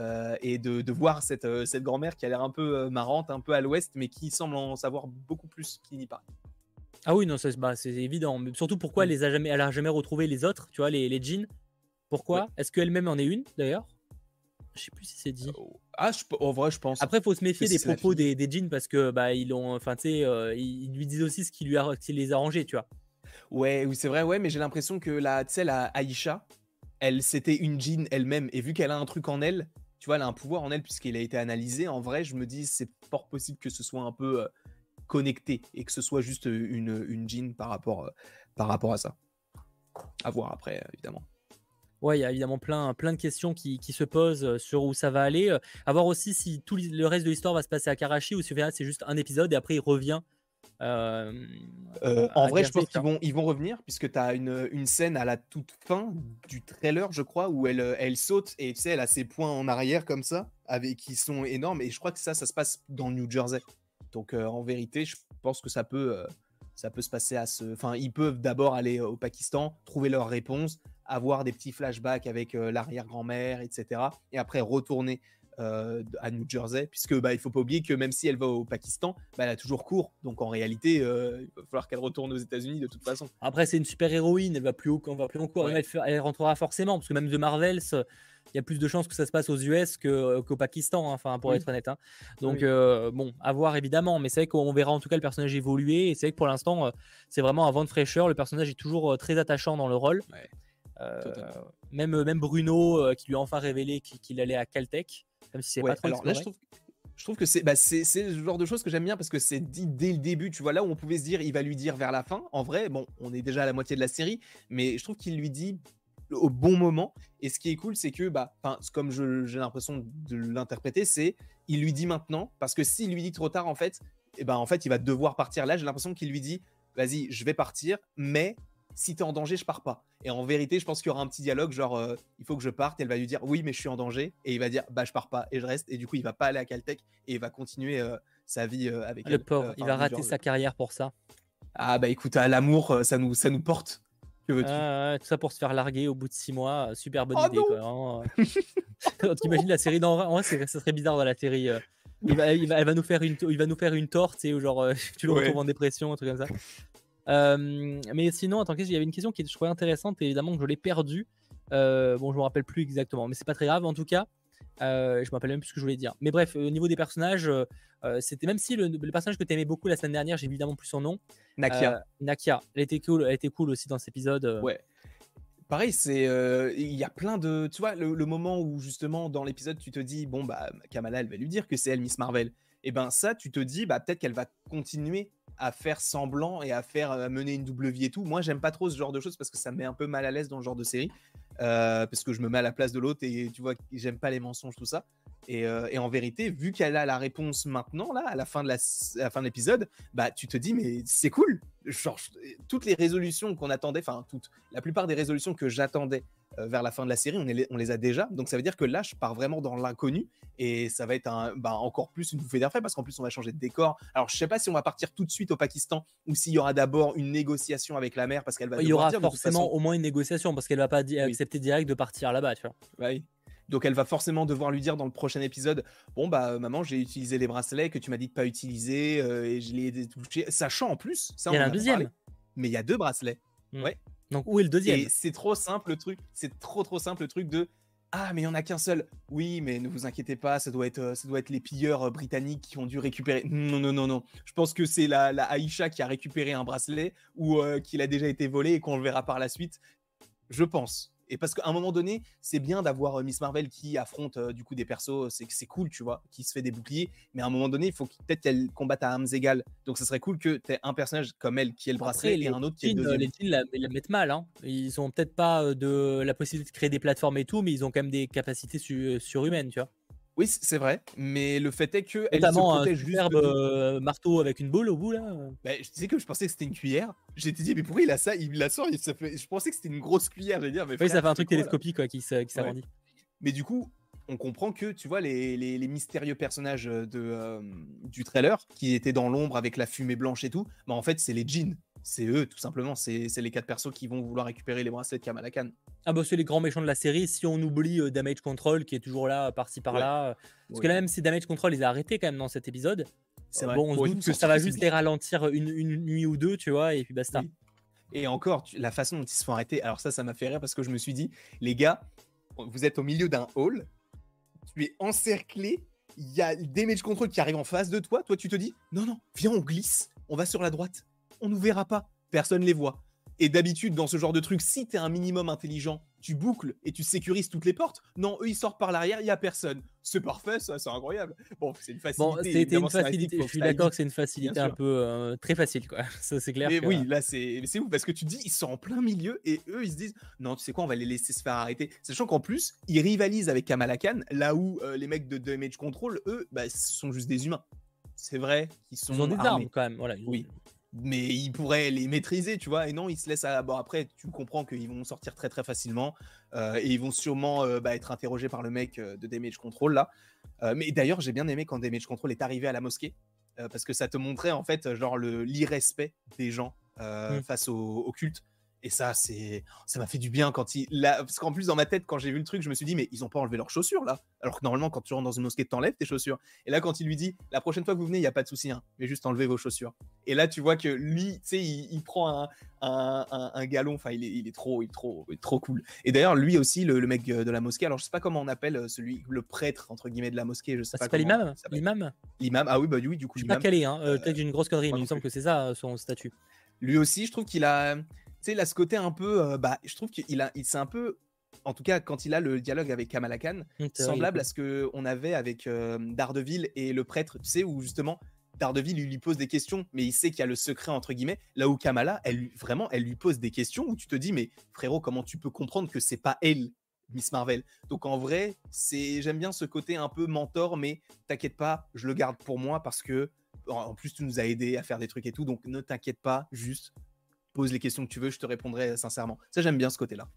euh, et de, voir cette, euh, cette grand-mère qui a l'air un peu euh, marrante, un peu à l'ouest, mais qui semble en savoir beaucoup plus qu'il n'y paraît. Ah oui, non, c'est bah, évident. Mais surtout, pourquoi elle les a jamais, elle a jamais retrouvé les autres, tu vois, les, les jeans? Pourquoi? Est-ce qu'elle-même en est une, d'ailleurs? Je sais plus si c'est dit. Ah, en vrai, je pense. Après, il faut se méfier des propos des, des jeans parce que bah ils ont, enfin, tu sais, ils lui disent aussi ce qui lui a, qui les arrangés, tu vois. Ouais, oui, c'est vrai, ouais, mais j'ai l'impression que la, tu sais, Aïcha, elle, c'était une jean elle-même, et vu qu'elle a un truc en elle, tu vois, elle a un pouvoir en elle puisqu'il a été analysé. En vrai, je me dis, c'est fort possible que ce soit un peu euh, connecté et que ce soit juste euh, une, une jean par rapport, euh, par rapport à ça. À voir après, évidemment. Ouais, il y a évidemment plein, plein de questions qui, qui, se posent sur où ça va aller. À voir aussi si tout le reste de l'histoire va se passer à Karachi ou si c'est juste un épisode et après il revient Euh, en vrai, je pense qu'ils vont, ils vont revenir, puisque tu as une, une, scène à la toute fin du trailer, je crois, où elle, elle saute et tu sais, elle a ses points en arrière comme ça, avec, qui sont énormes. Et je crois que ça, ça se passe dans New Jersey. Donc en vérité, je pense que ça peut, ça peut se passer à ce. Enfin, ils peuvent d'abord aller au Pakistan, trouver leur réponse, avoir des petits flashbacks avec l'arrière-grand-mère, etc. Et après retourner à New Jersey, puisque bah, il faut pas oublier que même si elle va au Pakistan, bah, elle a toujours cours. Donc en réalité, il va falloir qu'elle retourne aux États-Unis de toute façon. Après, c'est une super héroïne, elle va plus haut, on va plus en cours, elle, rentrera forcément, parce que même The Marvels, il y a plus de chances que ça se passe aux US qu'au Pakistan, hein, enfin pour être honnête. Hein. Donc bon, à voir évidemment, mais c'est vrai qu'on verra en tout cas le personnage évoluer, et c'est vrai que pour l'instant, c'est vraiment un vent de fraîcheur. Le personnage est toujours très attachant dans le rôle. même, même Bruno, qui lui a enfin révélé qu'il allait à Caltech si alors là, je trouve, je trouve que c'est bah, le genre de choses que j'aime bien parce que c'est dit dès le début, tu vois, là où on pouvait se dire il va lui dire vers la fin. En vrai, bon, on est déjà à la moitié de la série, mais je trouve qu'il lui dit au bon moment. Et ce qui est cool, c'est que, bah, comme j'ai l'impression de l'interpréter, c'est il lui dit maintenant, parce que s'il lui dit trop tard, en fait, et eh ben, en fait, il va devoir partir. Là, j'ai l'impression qu'il lui dit vas-y, je vais partir, mais si tu es en danger, je pars pas. Et en vérité, je pense qu'il y aura un petit dialogue, genre, euh, il faut que je parte. Elle va lui dire, oui, mais je suis en danger. Et il va dire, bah, je pars pas et je reste. Et du coup, il va pas aller à Caltech et il va continuer euh, sa vie euh, avec Le pauvre, il va rater sa carrière pour ça. Ah, bah écoute, à l'amour, ça nous, ça nous porte. Que veux-tu? Tout ça pour se faire larguer au bout de six mois. Super bonne oh idée, quoi. Hein. T'imagines la série dans... En vrai, ça serait bizarre dans la série. Il va, il va, elle va nous faire une, il va nous faire une torte, et genre, tu le retrouves en dépression, un truc comme ça mais sinon, attends, il y avait une question qui je trouvais intéressante et évidemment que je l'ai perdue. bon, je me rappelle plus exactement, mais c'est pas très grave. En tout cas, je me rappelle même plus ce que je voulais dire. Mais bref, au niveau des personnages, c'était même si le, personnage que tu aimais beaucoup la semaine dernière, j'ai évidemment plus son nom. Nakia. Nakia, elle était cool, elle était cool aussi dans cet épisode. Ouais. Pareil, c'est il y a plein de tu vois le, moment où justement dans l'épisode tu te dis bon bah Kamala elle va lui dire que c'est elle Miss Marvel. Et ben ça tu te dis bah peut-être qu'elle va continuer à faire semblant et à faire mener une double vie et tout. Moi, j'aime pas trop ce genre de choses parce que ça me met un peu mal à l'aise dans le genre de série. parce que je me mets à la place de l'autre et tu vois, j'aime pas les mensonges, tout ça. Et, en vérité, vu qu'elle a la réponse maintenant, là, à la fin de la, fin de l'épisode, bah, tu te dis, mais c'est cool. Genre, toutes les résolutions qu'on attendait, enfin, toutes, la plupart des résolutions que j'attendais euh, vers la fin de la série, on, on, les a déjà. Donc ça veut dire que là, je pars vraiment dans l'inconnu et ça va être un, bah, encore plus une bouffée d'air frais parce qu'en plus, on va changer de décor. Alors, je sais pas si on va partir tout de suite au Pakistan ou s'il y aura d'abord une négociation avec la mère parce qu'elle va. Il y aura forcément au moins une négociation parce qu'elle va pas accepter direct de partir là-bas, tu vois. Oui. Donc elle va forcément devoir lui dire dans le prochain épisode Bon, bah, maman, j'ai utilisé les bracelets que tu m'as dit de pas utiliser euh, et je les ai touchés. Sachant en plus, ça, il y a un deuxième. mais il y a deux bracelets. Hmm. Ouais. Donc où est le deuxième? C'est trop simple le truc. C'est trop, trop simple le truc de ah, mais il n'y en a qu'un seul. Oui, mais ne vous inquiétez pas, ça doit être, euh, ça doit être les pilleurs euh, britanniques qui ont dû récupérer. Non, non, non, non. Je pense que c'est la, la Aïcha qui a récupéré un bracelet ou qu'il a déjà été volé et qu'on le verra par la suite. Je pense. Et parce qu'à un moment donné, c'est bien d'avoir Miss Marvel qui affronte du coup des persos, c'est c'est cool, tu vois, qui se fait des boucliers. Mais à un moment donné, il faut peut-être qu'elle combatte à armes égales. Donc, ce serait cool que tu aies un personnage comme elle qui est le bracelet et un autre qui est le deuxième. Les teens la, mettent mal. Hein. Ils ont peut-être pas de la possibilité de créer des plateformes et tout, mais ils ont quand même des capacités surhumaines, tu vois. Oui, c'est vrai, mais le fait est que elle se protège un superbe euh, marteau avec une boule au bout là. Bah, je disais que je pensais que c'était une cuillère. J'étais dit mais pourquoi il a ça? Il la sort, il ça fait... je pensais que c'était une grosse cuillère. J'allais dire mais oui, ça fait un truc télescopique quoi, qui s'agrandit. Mais du coup, on comprend que tu vois les, les, mystérieux personnages de, euh, du trailer qui étaient dans l'ombre avec la fumée blanche et tout, bah en fait c'est les jeans c'est eux, tout simplement. C'est les quatre persos qui vont vouloir récupérer les bracelets de Kamala Khan. Ah bah c'est les grands méchants de la série. Si on oublie euh, Damage Control qui est toujours là, par-ci par-là. Euh, parce que là même si Damage Control les a arrêtés quand même dans cet épisode. Bon, on se doute que ça va juste les ralentir une, nuit ou deux, tu vois, et puis basta. Et encore, la façon dont ils se font arrêter, alors ça, ça m'a fait rire parce que je me suis dit, les gars, vous êtes au milieu d'un hall, tu es encerclé, il y a Damage Control qui arrive en face de toi, toi tu te dis, non, non, viens, on glisse, on va sur la droite on nous verra pas. Personne les voit. Et d'habitude, dans ce genre de truc, si tu es un minimum intelligent, tu boucles et tu sécurises toutes les portes. Non, eux, ils sortent par l'arrière, il y a personne. C'est parfait, ça, c'est incroyable. Bon, c'est une facilité. Bon, c'était une facilité. Je suis d'accord que c'est une facilité un peu euh, très facile, quoi. Ça, c'est clair. Mais oui, là, c'est ouf parce que tu dis, ils sont en plein milieu et eux, ils se disent, non, tu sais quoi, on va les laisser se faire arrêter. Sachant qu'en plus, ils rivalisent avec Kamala Khan, là où euh, les mecs de Damage Control, eux, bah, sont juste des humains. C'est vrai qu'ils sont. Ils ont des armes quand même. Voilà, oui. Mais il pourrait les maîtriser, tu vois. Et non, il se laisse à. Bon, après, tu comprends qu'ils vont sortir très très facilement euh, et ils vont sûrement euh, bah, être interrogés par le mec euh, de Damage Control là. mais d'ailleurs, j'ai bien aimé quand Damage Control est arrivé à la mosquée parce que ça te montrait en fait genre l'irrespect des gens mmh. face au, au culte. Et ça, c'est, ça m'a fait du bien quand il, parce qu'en plus dans ma tête, quand j'ai vu le truc, je me suis dit mais ils ont pas enlevé leurs chaussures là. Alors que normalement, quand tu rentres dans une mosquée, t'enlèves tes chaussures. Et là, quand il lui dit la prochaine fois que vous venez, il y a pas de souci, hein, mais juste enlevez vos chaussures. Et là, tu vois que lui, tu sais, il, prend un, un, galon. Enfin, il est, il est trop, il est trop, trop cool. Et d'ailleurs, lui aussi, le, mec de la mosquée. Alors, je sais pas comment on appelle euh, celui, le prêtre entre guillemets de la mosquée. Je sais bah, pas. C'est pas l'imam. L'imam. L'imam. Ah oui, bah oui, du coup. Je sais pas est. Hein. Euh, peut-être j'ai une grosse connerie, mais il me semble que c'est ça euh, son statut. Lui aussi, je trouve qu'il a sais, là, ce côté un peu, euh, bah, je trouve qu'il a, il, c'est un peu, en tout cas, quand il a le dialogue avec Kamala Khan, mmh, semblable à ce qu'on avait avec euh, Daredevil et le prêtre, tu sais, où justement, Daredevil il lui pose des questions, mais il sait qu'il y a le secret entre guillemets. Là où Kamala, elle vraiment, elle lui pose des questions où tu te dis, mais frérot, comment tu peux comprendre que c'est pas elle, Miss Marvel? Donc en vrai, c'est, j'aime bien ce côté un peu mentor, mais t'inquiète pas, je le garde pour moi parce que en plus tu nous as aidé à faire des trucs et tout, donc ne t'inquiète pas, juste pose les questions que tu veux, je te répondrai euh, sincèrement. Ça, j'aime bien ce côté-là.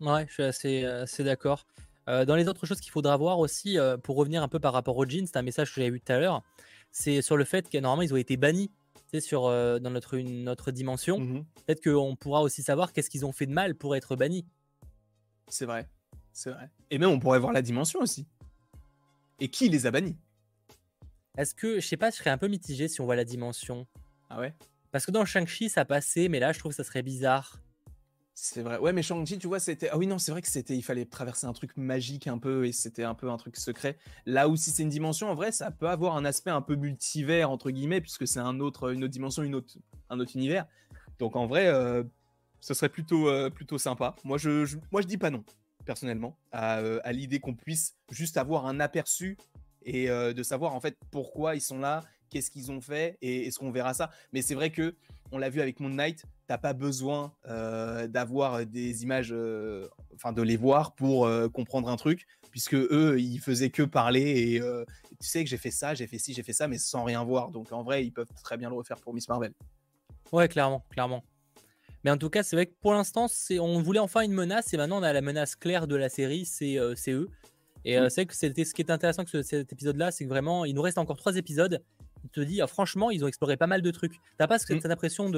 Ouais, je suis assez, assez d'accord. Euh, dans les autres choses qu'il faudra voir aussi, euh, pour revenir un peu par rapport aux jeans, c'est un message que j'avais vu tout à l'heure, c'est sur le fait que normalement ils ont été bannis sur, dans notre, une, notre dimension. Mmh Peut-être qu'on pourra aussi savoir qu'est-ce qu'ils ont fait de mal pour être bannis. C'est vrai, c'est vrai. Et même on pourrait voir la dimension aussi. Et qui les a bannis? Est-ce que, je sais pas, je serais un peu mitigé si on voit la dimension. Ah ouais? Parce que dans Shang-Chi, ça passait, mais là, je trouve que ça serait bizarre. C'est vrai. Ouais, mais Shang-Chi, tu vois, c'était. Ah oui, non, c'est vrai que c'était. Il fallait traverser un truc magique un peu et c'était un peu un truc secret. Là où, si c'est une dimension, en vrai, ça peut avoir un aspect un peu multivers, entre guillemets, puisque c'est un autre, une autre dimension, une autre, un autre univers. Donc, en vrai, euh, ce serait plutôt, euh, plutôt sympa. Moi je, moi, je dis pas non, personnellement, à, euh, à l'idée qu'on puisse juste avoir un aperçu et de savoir, en fait, pourquoi ils sont là qu'est-ce qu'ils ont fait et est-ce qu'on verra ça. Mais c'est vrai que on l'a vu avec Moon Knight, t'as pas besoin euh, d'avoir des images, euh, enfin de les voir pour euh, comprendre un truc, puisque eux ils faisaient que parler et tu sais que j'ai fait ça, j'ai fait ci, j'ai fait ça, mais sans rien voir. Donc en vrai ils peuvent très bien le refaire pour Miss Marvel. Ouais, clairement, clairement. Mais en tout cas, c'est vrai que pour l'instant, on voulait enfin une menace et maintenant on a la menace claire de la série, c'est eux. Et c'est vrai que c'était ce qui est intéressant que cet épisode-là, c'est que vraiment, il nous reste encore trois épisodes il te dit, ah, franchement, ils ont exploré pas mal de trucs. T'as pas cette mmh. impression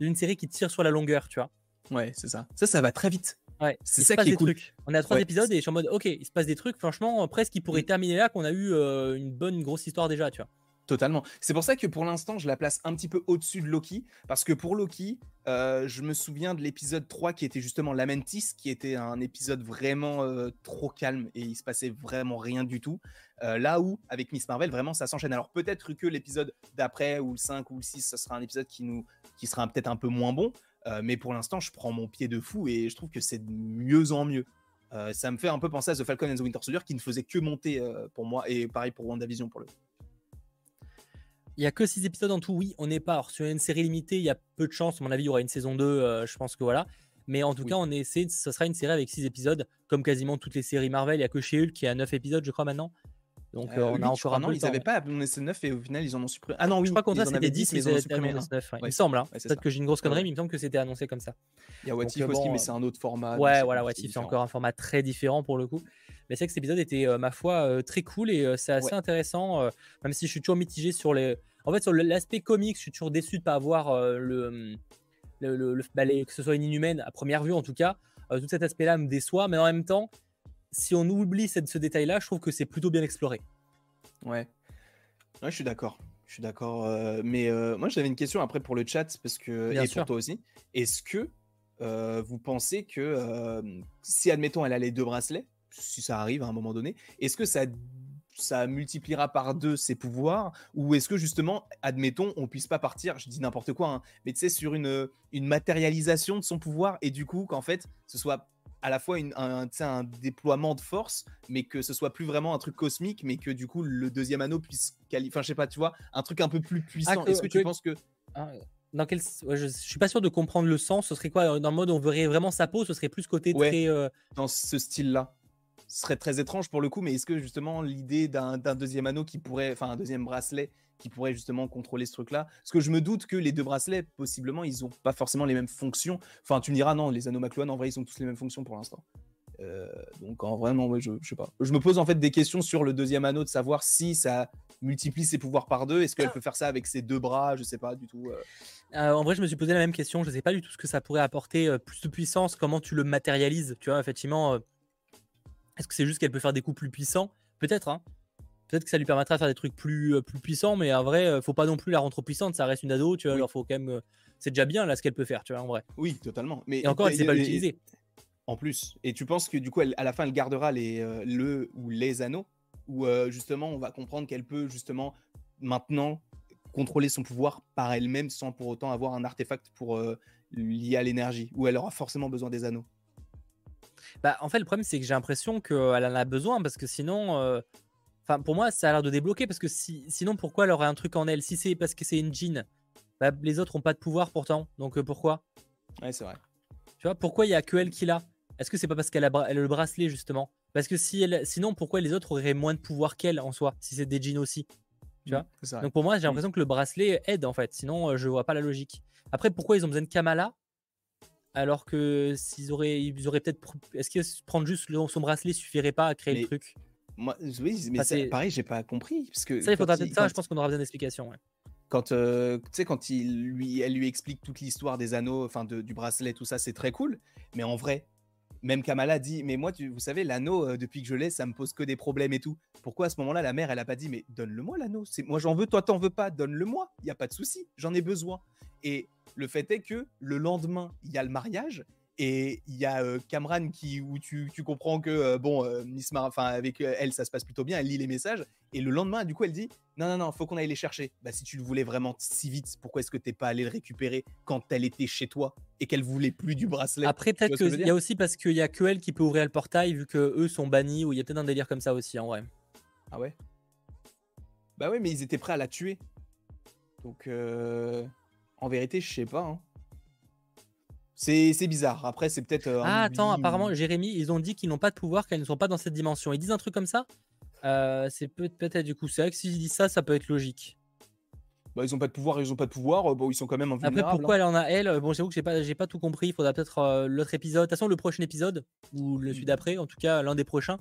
d'une série qui tire sur la longueur, tu vois? Ouais, c'est ça. Ça, ça va très vite. Ouais, c'est ça qui est cool. Trucs. On a trois épisodes et je suis en mode, ok, il se passe des trucs, franchement, presque qui pourraient mmh. terminer là, qu'on a eu euh, une bonne grosse histoire déjà, tu vois. Totalement. C'est pour ça que pour l'instant, je la place un petit peu au-dessus de Loki. Parce que pour Loki, euh, je me souviens de l'épisode 3 qui était justement Lamentis, qui était un épisode vraiment euh, trop calme et il se passait vraiment rien du tout. Euh, là où, avec Miss Marvel, vraiment ça s'enchaîne. Alors peut-être que l'épisode d'après, ou le 5 ou le 6, ce sera un épisode qui, nous, qui sera peut-être un peu moins bon. mais pour l'instant, je prends mon pied de fou et je trouve que c'est de mieux en mieux. ça me fait un peu penser à The Falcon and the Winter Soldier qui ne faisait que monter pour moi et pareil pour WandaVision pour le il y a que 6 épisodes en tout. Oui, on n'est pas. Alors, sur une série limitée, il y a peu de chance. À mon avis, il y aura une saison 2. Euh, je pense que voilà. Mais en tout cas, on essaie, ce sera une série avec 6 épisodes, comme quasiment toutes les séries Marvel. Il n'y a que chez Hulk qui a 9 épisodes, je crois, maintenant. Donc, euh, on a encore un peu. Non, ils n'avaient pas c'est 9 et au final, ils en ont supprimé. Ah non, oui, je crois qu'on c'était 10, mais ils en ont supprimé 9. Il me semble. Hein. Peut-être que j'ai une grosse connerie, mais il me semble que c'était annoncé comme ça. Il y a What If euh, aussi, mais c'est un autre format. Ouais, voilà, What If, c'est encore un format très différent pour le coup. Mais c'est vrai que cet épisode était, ma foi, très cool et c'est assez intéressant, même si je suis toujours mitigé sur les en fait, sur l'aspect comics, je suis toujours déçu de ne pas avoir euh, le, le, bah, que ce soit une inhumaine, à première vue en tout cas. Euh, tout cet aspect-là me déçoit, mais en même temps, si on oublie ce détail-là, je trouve que c'est plutôt bien exploré. Ouais. ouais je suis d'accord. Je suis d'accord. Euh, mais moi, j'avais une question après pour le chat, parce que, et pour toi aussi. Est-ce que vous pensez que si, admettons, elle a les deux bracelets, si ça arrive à un moment donné, est-ce que ça ça multipliera par deux ses pouvoirs ou est-ce que justement, admettons, on puisse pas partir, je dis n'importe quoi, hein, mais tu sais, sur une, une matérialisation de son pouvoir et du coup qu'en fait ce soit à la fois une, un, un déploiement de force, mais que ce soit plus vraiment un truc cosmique, mais que du coup le deuxième anneau puisse, enfin je sais pas, tu vois, un truc un peu plus puissant. Ah, est-ce que, tu penses que ah, dans quel... je, suis pas sûr de comprendre le sens. Ce serait quoi Dans le mode on verrait vraiment sa peau, ce serait plus côté très. Dans ce style-là. Ce serait très étrange pour le coup, mais est-ce que justement l'idée d'un deuxième anneau qui pourrait, enfin un deuxième bracelet qui pourrait justement contrôler ce truc-là? Parce que je me doute que les deux bracelets, possiblement, ils n'ont pas forcément les mêmes fonctions. Enfin, tu me diras, non, les anneaux McLuhan, en vrai, ils ont tous les mêmes fonctions pour l'instant. Euh, donc en vrai, non, je, je sais pas. Je me pose en fait des questions sur le deuxième anneau, de savoir si ça multiplie ses pouvoirs par deux. Est-ce qu'elle peut faire ça avec ses deux bras? Je sais pas du tout. Euh. Euh, en vrai, je me suis posé la même question. Je sais pas du tout ce que ça pourrait apporter plus de puissance. Comment tu le matérialises Tu vois, effectivement, est-ce que c'est juste qu'elle peut faire des coups plus puissants? Peut-être, hein. Peut-être que ça lui permettra de faire des trucs plus, plus puissants, mais en vrai, faut pas non plus la rendre trop puissante. Ça reste une ado, tu vois. Alors, faut quand même. c'est déjà bien là ce qu'elle peut faire, tu vois, en vrai. Oui, totalement. Mais et encore, elle sait pas l'utiliser. En plus. Et tu penses que du coup, à la fin, elle gardera les, euh, le ou les anneaux? Ou euh, justement, on va comprendre qu'elle peut justement maintenant contrôler son pouvoir par elle-même sans pour autant avoir un artefact pour euh, lié à l'énergie? Ou elle aura forcément besoin des anneaux? Bah, En fait, le problème, c'est que j'ai l'impression qu'elle en a besoin parce que sinon. Enfin, pour moi, ça a l'air de débloquer parce que si, sinon, pourquoi elle aurait un truc en elle? Si c'est parce que c'est une jean, bah, les autres ont pas de pouvoir pourtant. Donc pourquoi? Ouais, c'est vrai. Tu vois, pourquoi il y a que elle qui l'a? Est-ce que c'est pas parce qu'elle a, le bracelet justement? Parce que si elle, sinon, pourquoi les autres auraient moins de pouvoir qu'elle en soi Si c'est des jeans aussi, tu vois? Donc pour moi, j'ai l'impression que le bracelet aide en fait. Sinon, euh, je vois pas la logique. Après, pourquoi ils ont besoin de Kamala? Alors que s'ils auraient, ils auraient peut-être, est-ce que prendre juste son bracelet suffirait pas à créer le truc? Moi, oui, mais pareil, j'ai pas compris parce que ça, il faudra peut-être ça. Je pense qu'on aura besoin d'explications. quand euh, tu sais quand il lui elle lui explique toute l'histoire des anneaux enfin du bracelet tout ça c'est très cool mais en vrai même Kamala dit, mais moi, tu, vous savez, l'anneau, euh, depuis que je l'ai, ça me pose que des problèmes et tout. Pourquoi à ce moment-là, la mère, elle a pas dit, mais donne-le-moi l'anneau. C'est moi, j'en veux, toi, t'en veux pas, donne-le-moi. Il y a pas de souci, j'en ai besoin. Et le fait est que le lendemain, il y a le mariage et il y a Camran qui, où tu, tu comprends que, bon, Miss enfin, avec elle, ça se passe plutôt bien, elle lit les messages. Et le lendemain, du coup, elle dit Non, non, non, faut qu'on aille les chercher. Bah, si tu le voulais vraiment si vite, pourquoi est-ce que t'es pas allé le récupérer quand elle était chez toi et qu'elle voulait plus du bracelet? Après, peut-être qu'il y a aussi parce qu'il y a que elle qui peut ouvrir le portail, vu que eux sont bannis, ou il y a peut-être un délire comme ça aussi, en vrai. Ah ouais? Bah ouais, mais ils étaient prêts à la tuer. Donc, en vérité, je sais pas. Hein. C'est bizarre. Après, c'est peut-être. Euh, ah, attends, apparemment, Jérémy, ils ont dit qu'ils n'ont pas de pouvoir, qu'elles ne sont pas dans cette dimension. Ils disent un truc comme ça? Euh, C'est peut-être du coup. C'est vrai que s'ils disent ça, ça peut être logique. Bah, ils ont pas de pouvoir, ils ont pas de pouvoir. Euh, bon, ils sont quand même Après, pourquoi hein. elle en a elle? Bon, j'avoue que j'ai pas, j'ai pas tout compris. Il faudra peut-être l'autre épisode. De toute façon, le prochain épisode ou le celui d'après, en tout cas l'un des prochains,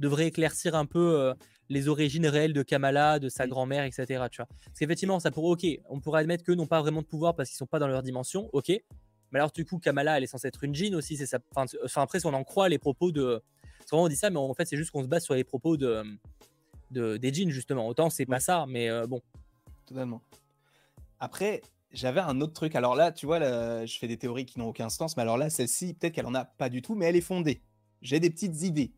devrait éclaircir un peu les origines réelles de Kamala, de sa grand-mère, etc. Tu vois Parce qu'effectivement, ça pourrait, ok, on pourrait admettre qu'eux n'ont pas vraiment de pouvoir parce qu'ils sont pas dans leur dimension, ok. Mais alors, du coup, Kamala, elle est censée être une jean aussi. C'est ça. Enfin, après, si on en croit les propos de. Souvent, on dit ça, mais en fait, c'est juste qu'on se base sur les propos de, de des jeans, justement. Autant, c'est pas ça, mais euh, bon. Totalement. Après, j'avais un autre truc. Alors là, tu vois, là, je fais des théories qui n'ont aucun sens, mais alors là, celle-ci, peut-être qu'elle en a pas du tout, mais elle est fondée. J'ai des petites idées.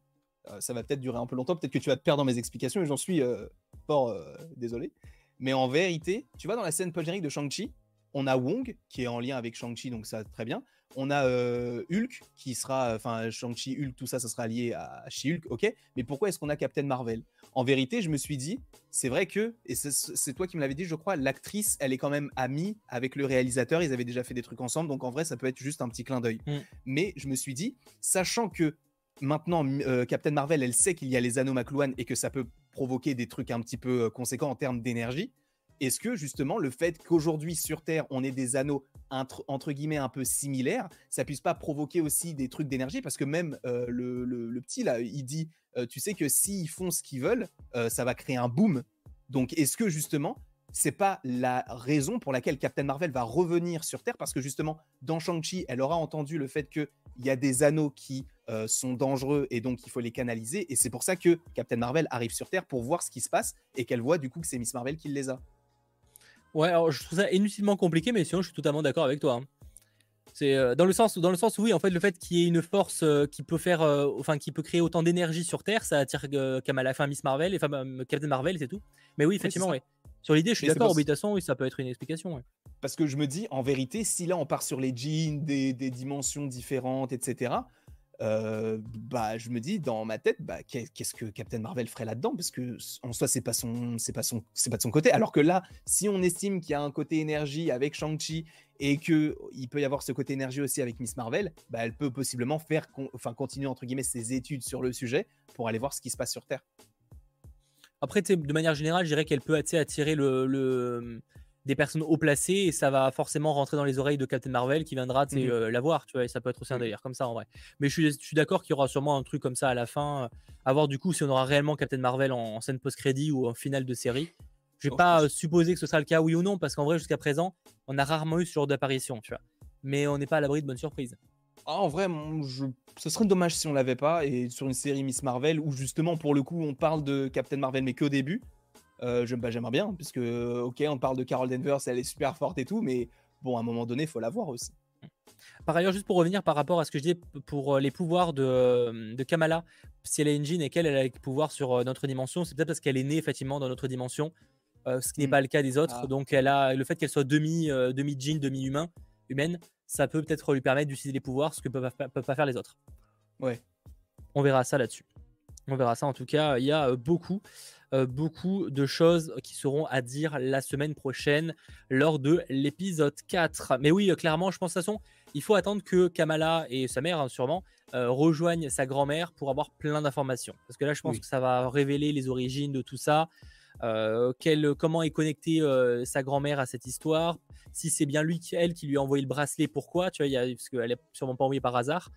Euh, ça va peut-être durer un peu longtemps, peut-être que tu vas te perdre dans mes explications, et j'en suis euh, fort désolé. Mais en vérité, tu vois, dans la scène post de Shang-Chi, on a Wong qui est en lien avec Shang-Chi, donc ça très bien. On a euh, Hulk qui sera, enfin Shang-Chi, Hulk, tout ça, ça sera lié à She-Hulk, ok. Mais pourquoi est-ce qu'on a Captain Marvel? En vérité, je me suis dit, c'est vrai que, et c'est toi qui me l'avais dit, je crois, l'actrice, elle est quand même amie avec le réalisateur. Ils avaient déjà fait des trucs ensemble, donc en vrai, ça peut être juste un petit clin d'œil. Mm. Mais je me suis dit, sachant que maintenant euh, Captain Marvel, elle sait qu'il y a les anneaux McLuhan et que ça peut provoquer des trucs un petit peu euh, conséquents en termes d'énergie. Est-ce que justement le fait qu'aujourd'hui sur Terre on ait des anneaux entre, guillemets un peu similaires, ça puisse pas provoquer aussi des trucs d'énergie? Parce que même euh, le, petit là, il dit, tu sais que s'ils font ce qu'ils veulent, ça va créer un boom. Donc est-ce que justement c'est pas la raison pour laquelle Captain Marvel va revenir sur Terre? Parce que justement dans Shang-Chi, elle aura entendu le fait qu'il y a des anneaux qui sont dangereux et donc il faut les canaliser. Et c'est pour ça que Captain Marvel arrive sur Terre pour voir ce qui se passe et qu'elle voit du coup que c'est Miss Marvel qui les a. Ouais, alors je trouve ça inutilement compliqué, mais sinon je suis totalement d'accord avec toi. Hein. C'est euh, dans le sens dans le sens où oui, en fait, le fait qu'il y ait une force euh, qui peut faire, euh, enfin, qui peut créer autant d'énergie sur Terre, ça attire Kamala, enfin Miss Marvel et Captain Marvel, c'est tout. Mais oui, effectivement, oui. Sur l'idée, je suis d'accord. Orbitation, oui, ça peut être une explication. Parce que je me dis, en vérité, si là on part sur les jeans, des, des dimensions différentes, etc euh, bah, je me dis dans ma tête, bah, qu'est-ce que Captain Marvel ferait là-dedans? Parce que en soi, c'est pas son, c'est pas son, c'est pas de son côté. Alors que là, si on estime qu'il y a un côté énergie avec Shang-Chi et que il peut y avoir ce côté énergie aussi avec Miss Marvel, bah, elle peut possiblement faire, enfin continuer entre guillemets ses études sur le sujet pour aller voir ce qui se passe sur Terre. Après, de manière générale, je dirais qu'elle peut attirer le, des personnes haut placées et ça va forcément rentrer dans les oreilles de Captain Marvel qui viendra mmh la voir, tu vois, et ça peut être aussi un délire comme ça en vrai. Mais je suis, d'accord qu'il y aura sûrement un truc comme ça à la fin, à voir du coup si on aura réellement Captain Marvel en, scène post-crédit ou en finale de série. Je vais pas supposer que ce sera le cas, oui ou non, parce qu'en vrai, jusqu'à présent, on a rarement eu ce genre d'apparition, tu vois. Mais on n'est pas à l'abri de bonnes surprises. Ah, en vrai, je... ce serait dommage si on l'avait pas. Et sur une série Miss Marvel, où justement, pour le coup, on parle de Captain Marvel, mais qu'au début, euh, bah, j'aimerais bien, puisque, ok, on parle de Carol Danvers, elle est super forte et tout, mais bon, à un moment donné, il faut la voir aussi. Par ailleurs, juste pour revenir par rapport à ce que je disais pour euh, les pouvoirs de, de Kamala, si elle a une jean et qu'elle a les pouvoirs sur euh, notre dimension, c'est peut-être parce qu'elle est née effectivement dans notre dimension, ce qui n'est mmh. pas le cas des autres. Ah. Donc, elle a le fait qu'elle soit demi, demi jean, demi humain, humaine, ça peut peut-être lui permettre d'utiliser les pouvoirs, ce que peuvent, peuvent pas faire les autres. Ouais. On verra ça là-dessus. On verra ça. En tout cas, il y a beaucoup, beaucoup de choses qui seront à dire la semaine prochaine lors de l'épisode 4. Mais oui, clairement, je pense de toute façon, il faut attendre que Kamala et sa mère, hein, sûrement, rejoignent sa grand-mère pour avoir plein d'informations. Parce que là, je pense que ça va révéler les origines de tout ça. comment est connectée sa grand-mère à cette histoire si c'est bien lui, elle, qui lui a envoyé le bracelet, pourquoi tu vois, y a, Parce qu'elle n'est sûrement pas envoyée par hasard.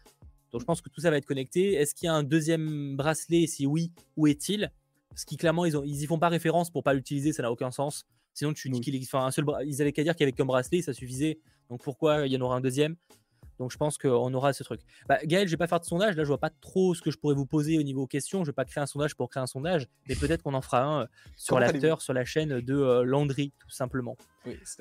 Donc je pense que tout ça va être connecté. Est-ce qu'il y a un deuxième bracelet? Si oui, où est-il? Parce qu'ils clairement, ils, ont, ils y font pas référence pour pas l'utiliser, ça n'a aucun sens. Sinon, tu dis qu'il enfin, un seul, ils avaient qu'à dire qu'il y avait comme bracelet, ça suffisait. Donc pourquoi il y en aura un deuxième? Donc je pense qu'on aura ce truc. Bah, Gaël, je vais pas faire de sondage. Là, je vois pas trop ce que je pourrais vous poser au niveau questions. Je vais pas créer un sondage pour créer un sondage, mais peut-être qu'on en fera un euh, sur l'acteur, sur la chaîne de euh, Landry, tout simplement.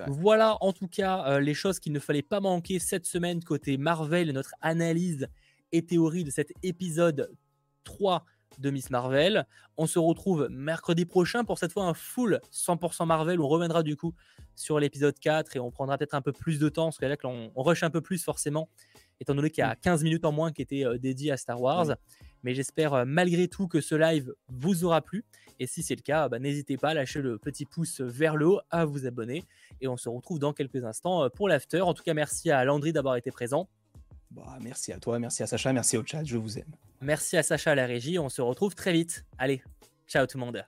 voilà, en tout cas, euh, les choses qu'il ne fallait pas manquer cette semaine côté Marvel, notre analyse et théorie de cet épisode 3 de Miss Marvel. On se retrouve mercredi prochain pour cette fois un full 100% Marvel. On reviendra du coup sur l'épisode 4 et on prendra peut-être un peu plus de temps parce que là on, rush un peu plus forcément étant donné qu'il y a 15 minutes en moins qui étaient euh, dédiées à Star Wars. Mais j'espère euh, malgré tout que ce live vous aura plu. Et si c'est le cas, bah, n'hésitez pas à lâcher le petit pouce vers le haut, à vous abonner. Et on se retrouve dans quelques instants euh, pour l'after. En tout cas, merci à Landry d'avoir été présent. Bah, merci à toi, merci à Sacha, merci au chat, je vous aime. Merci à Sacha la régie, on se retrouve très vite. Allez, ciao tout le monde.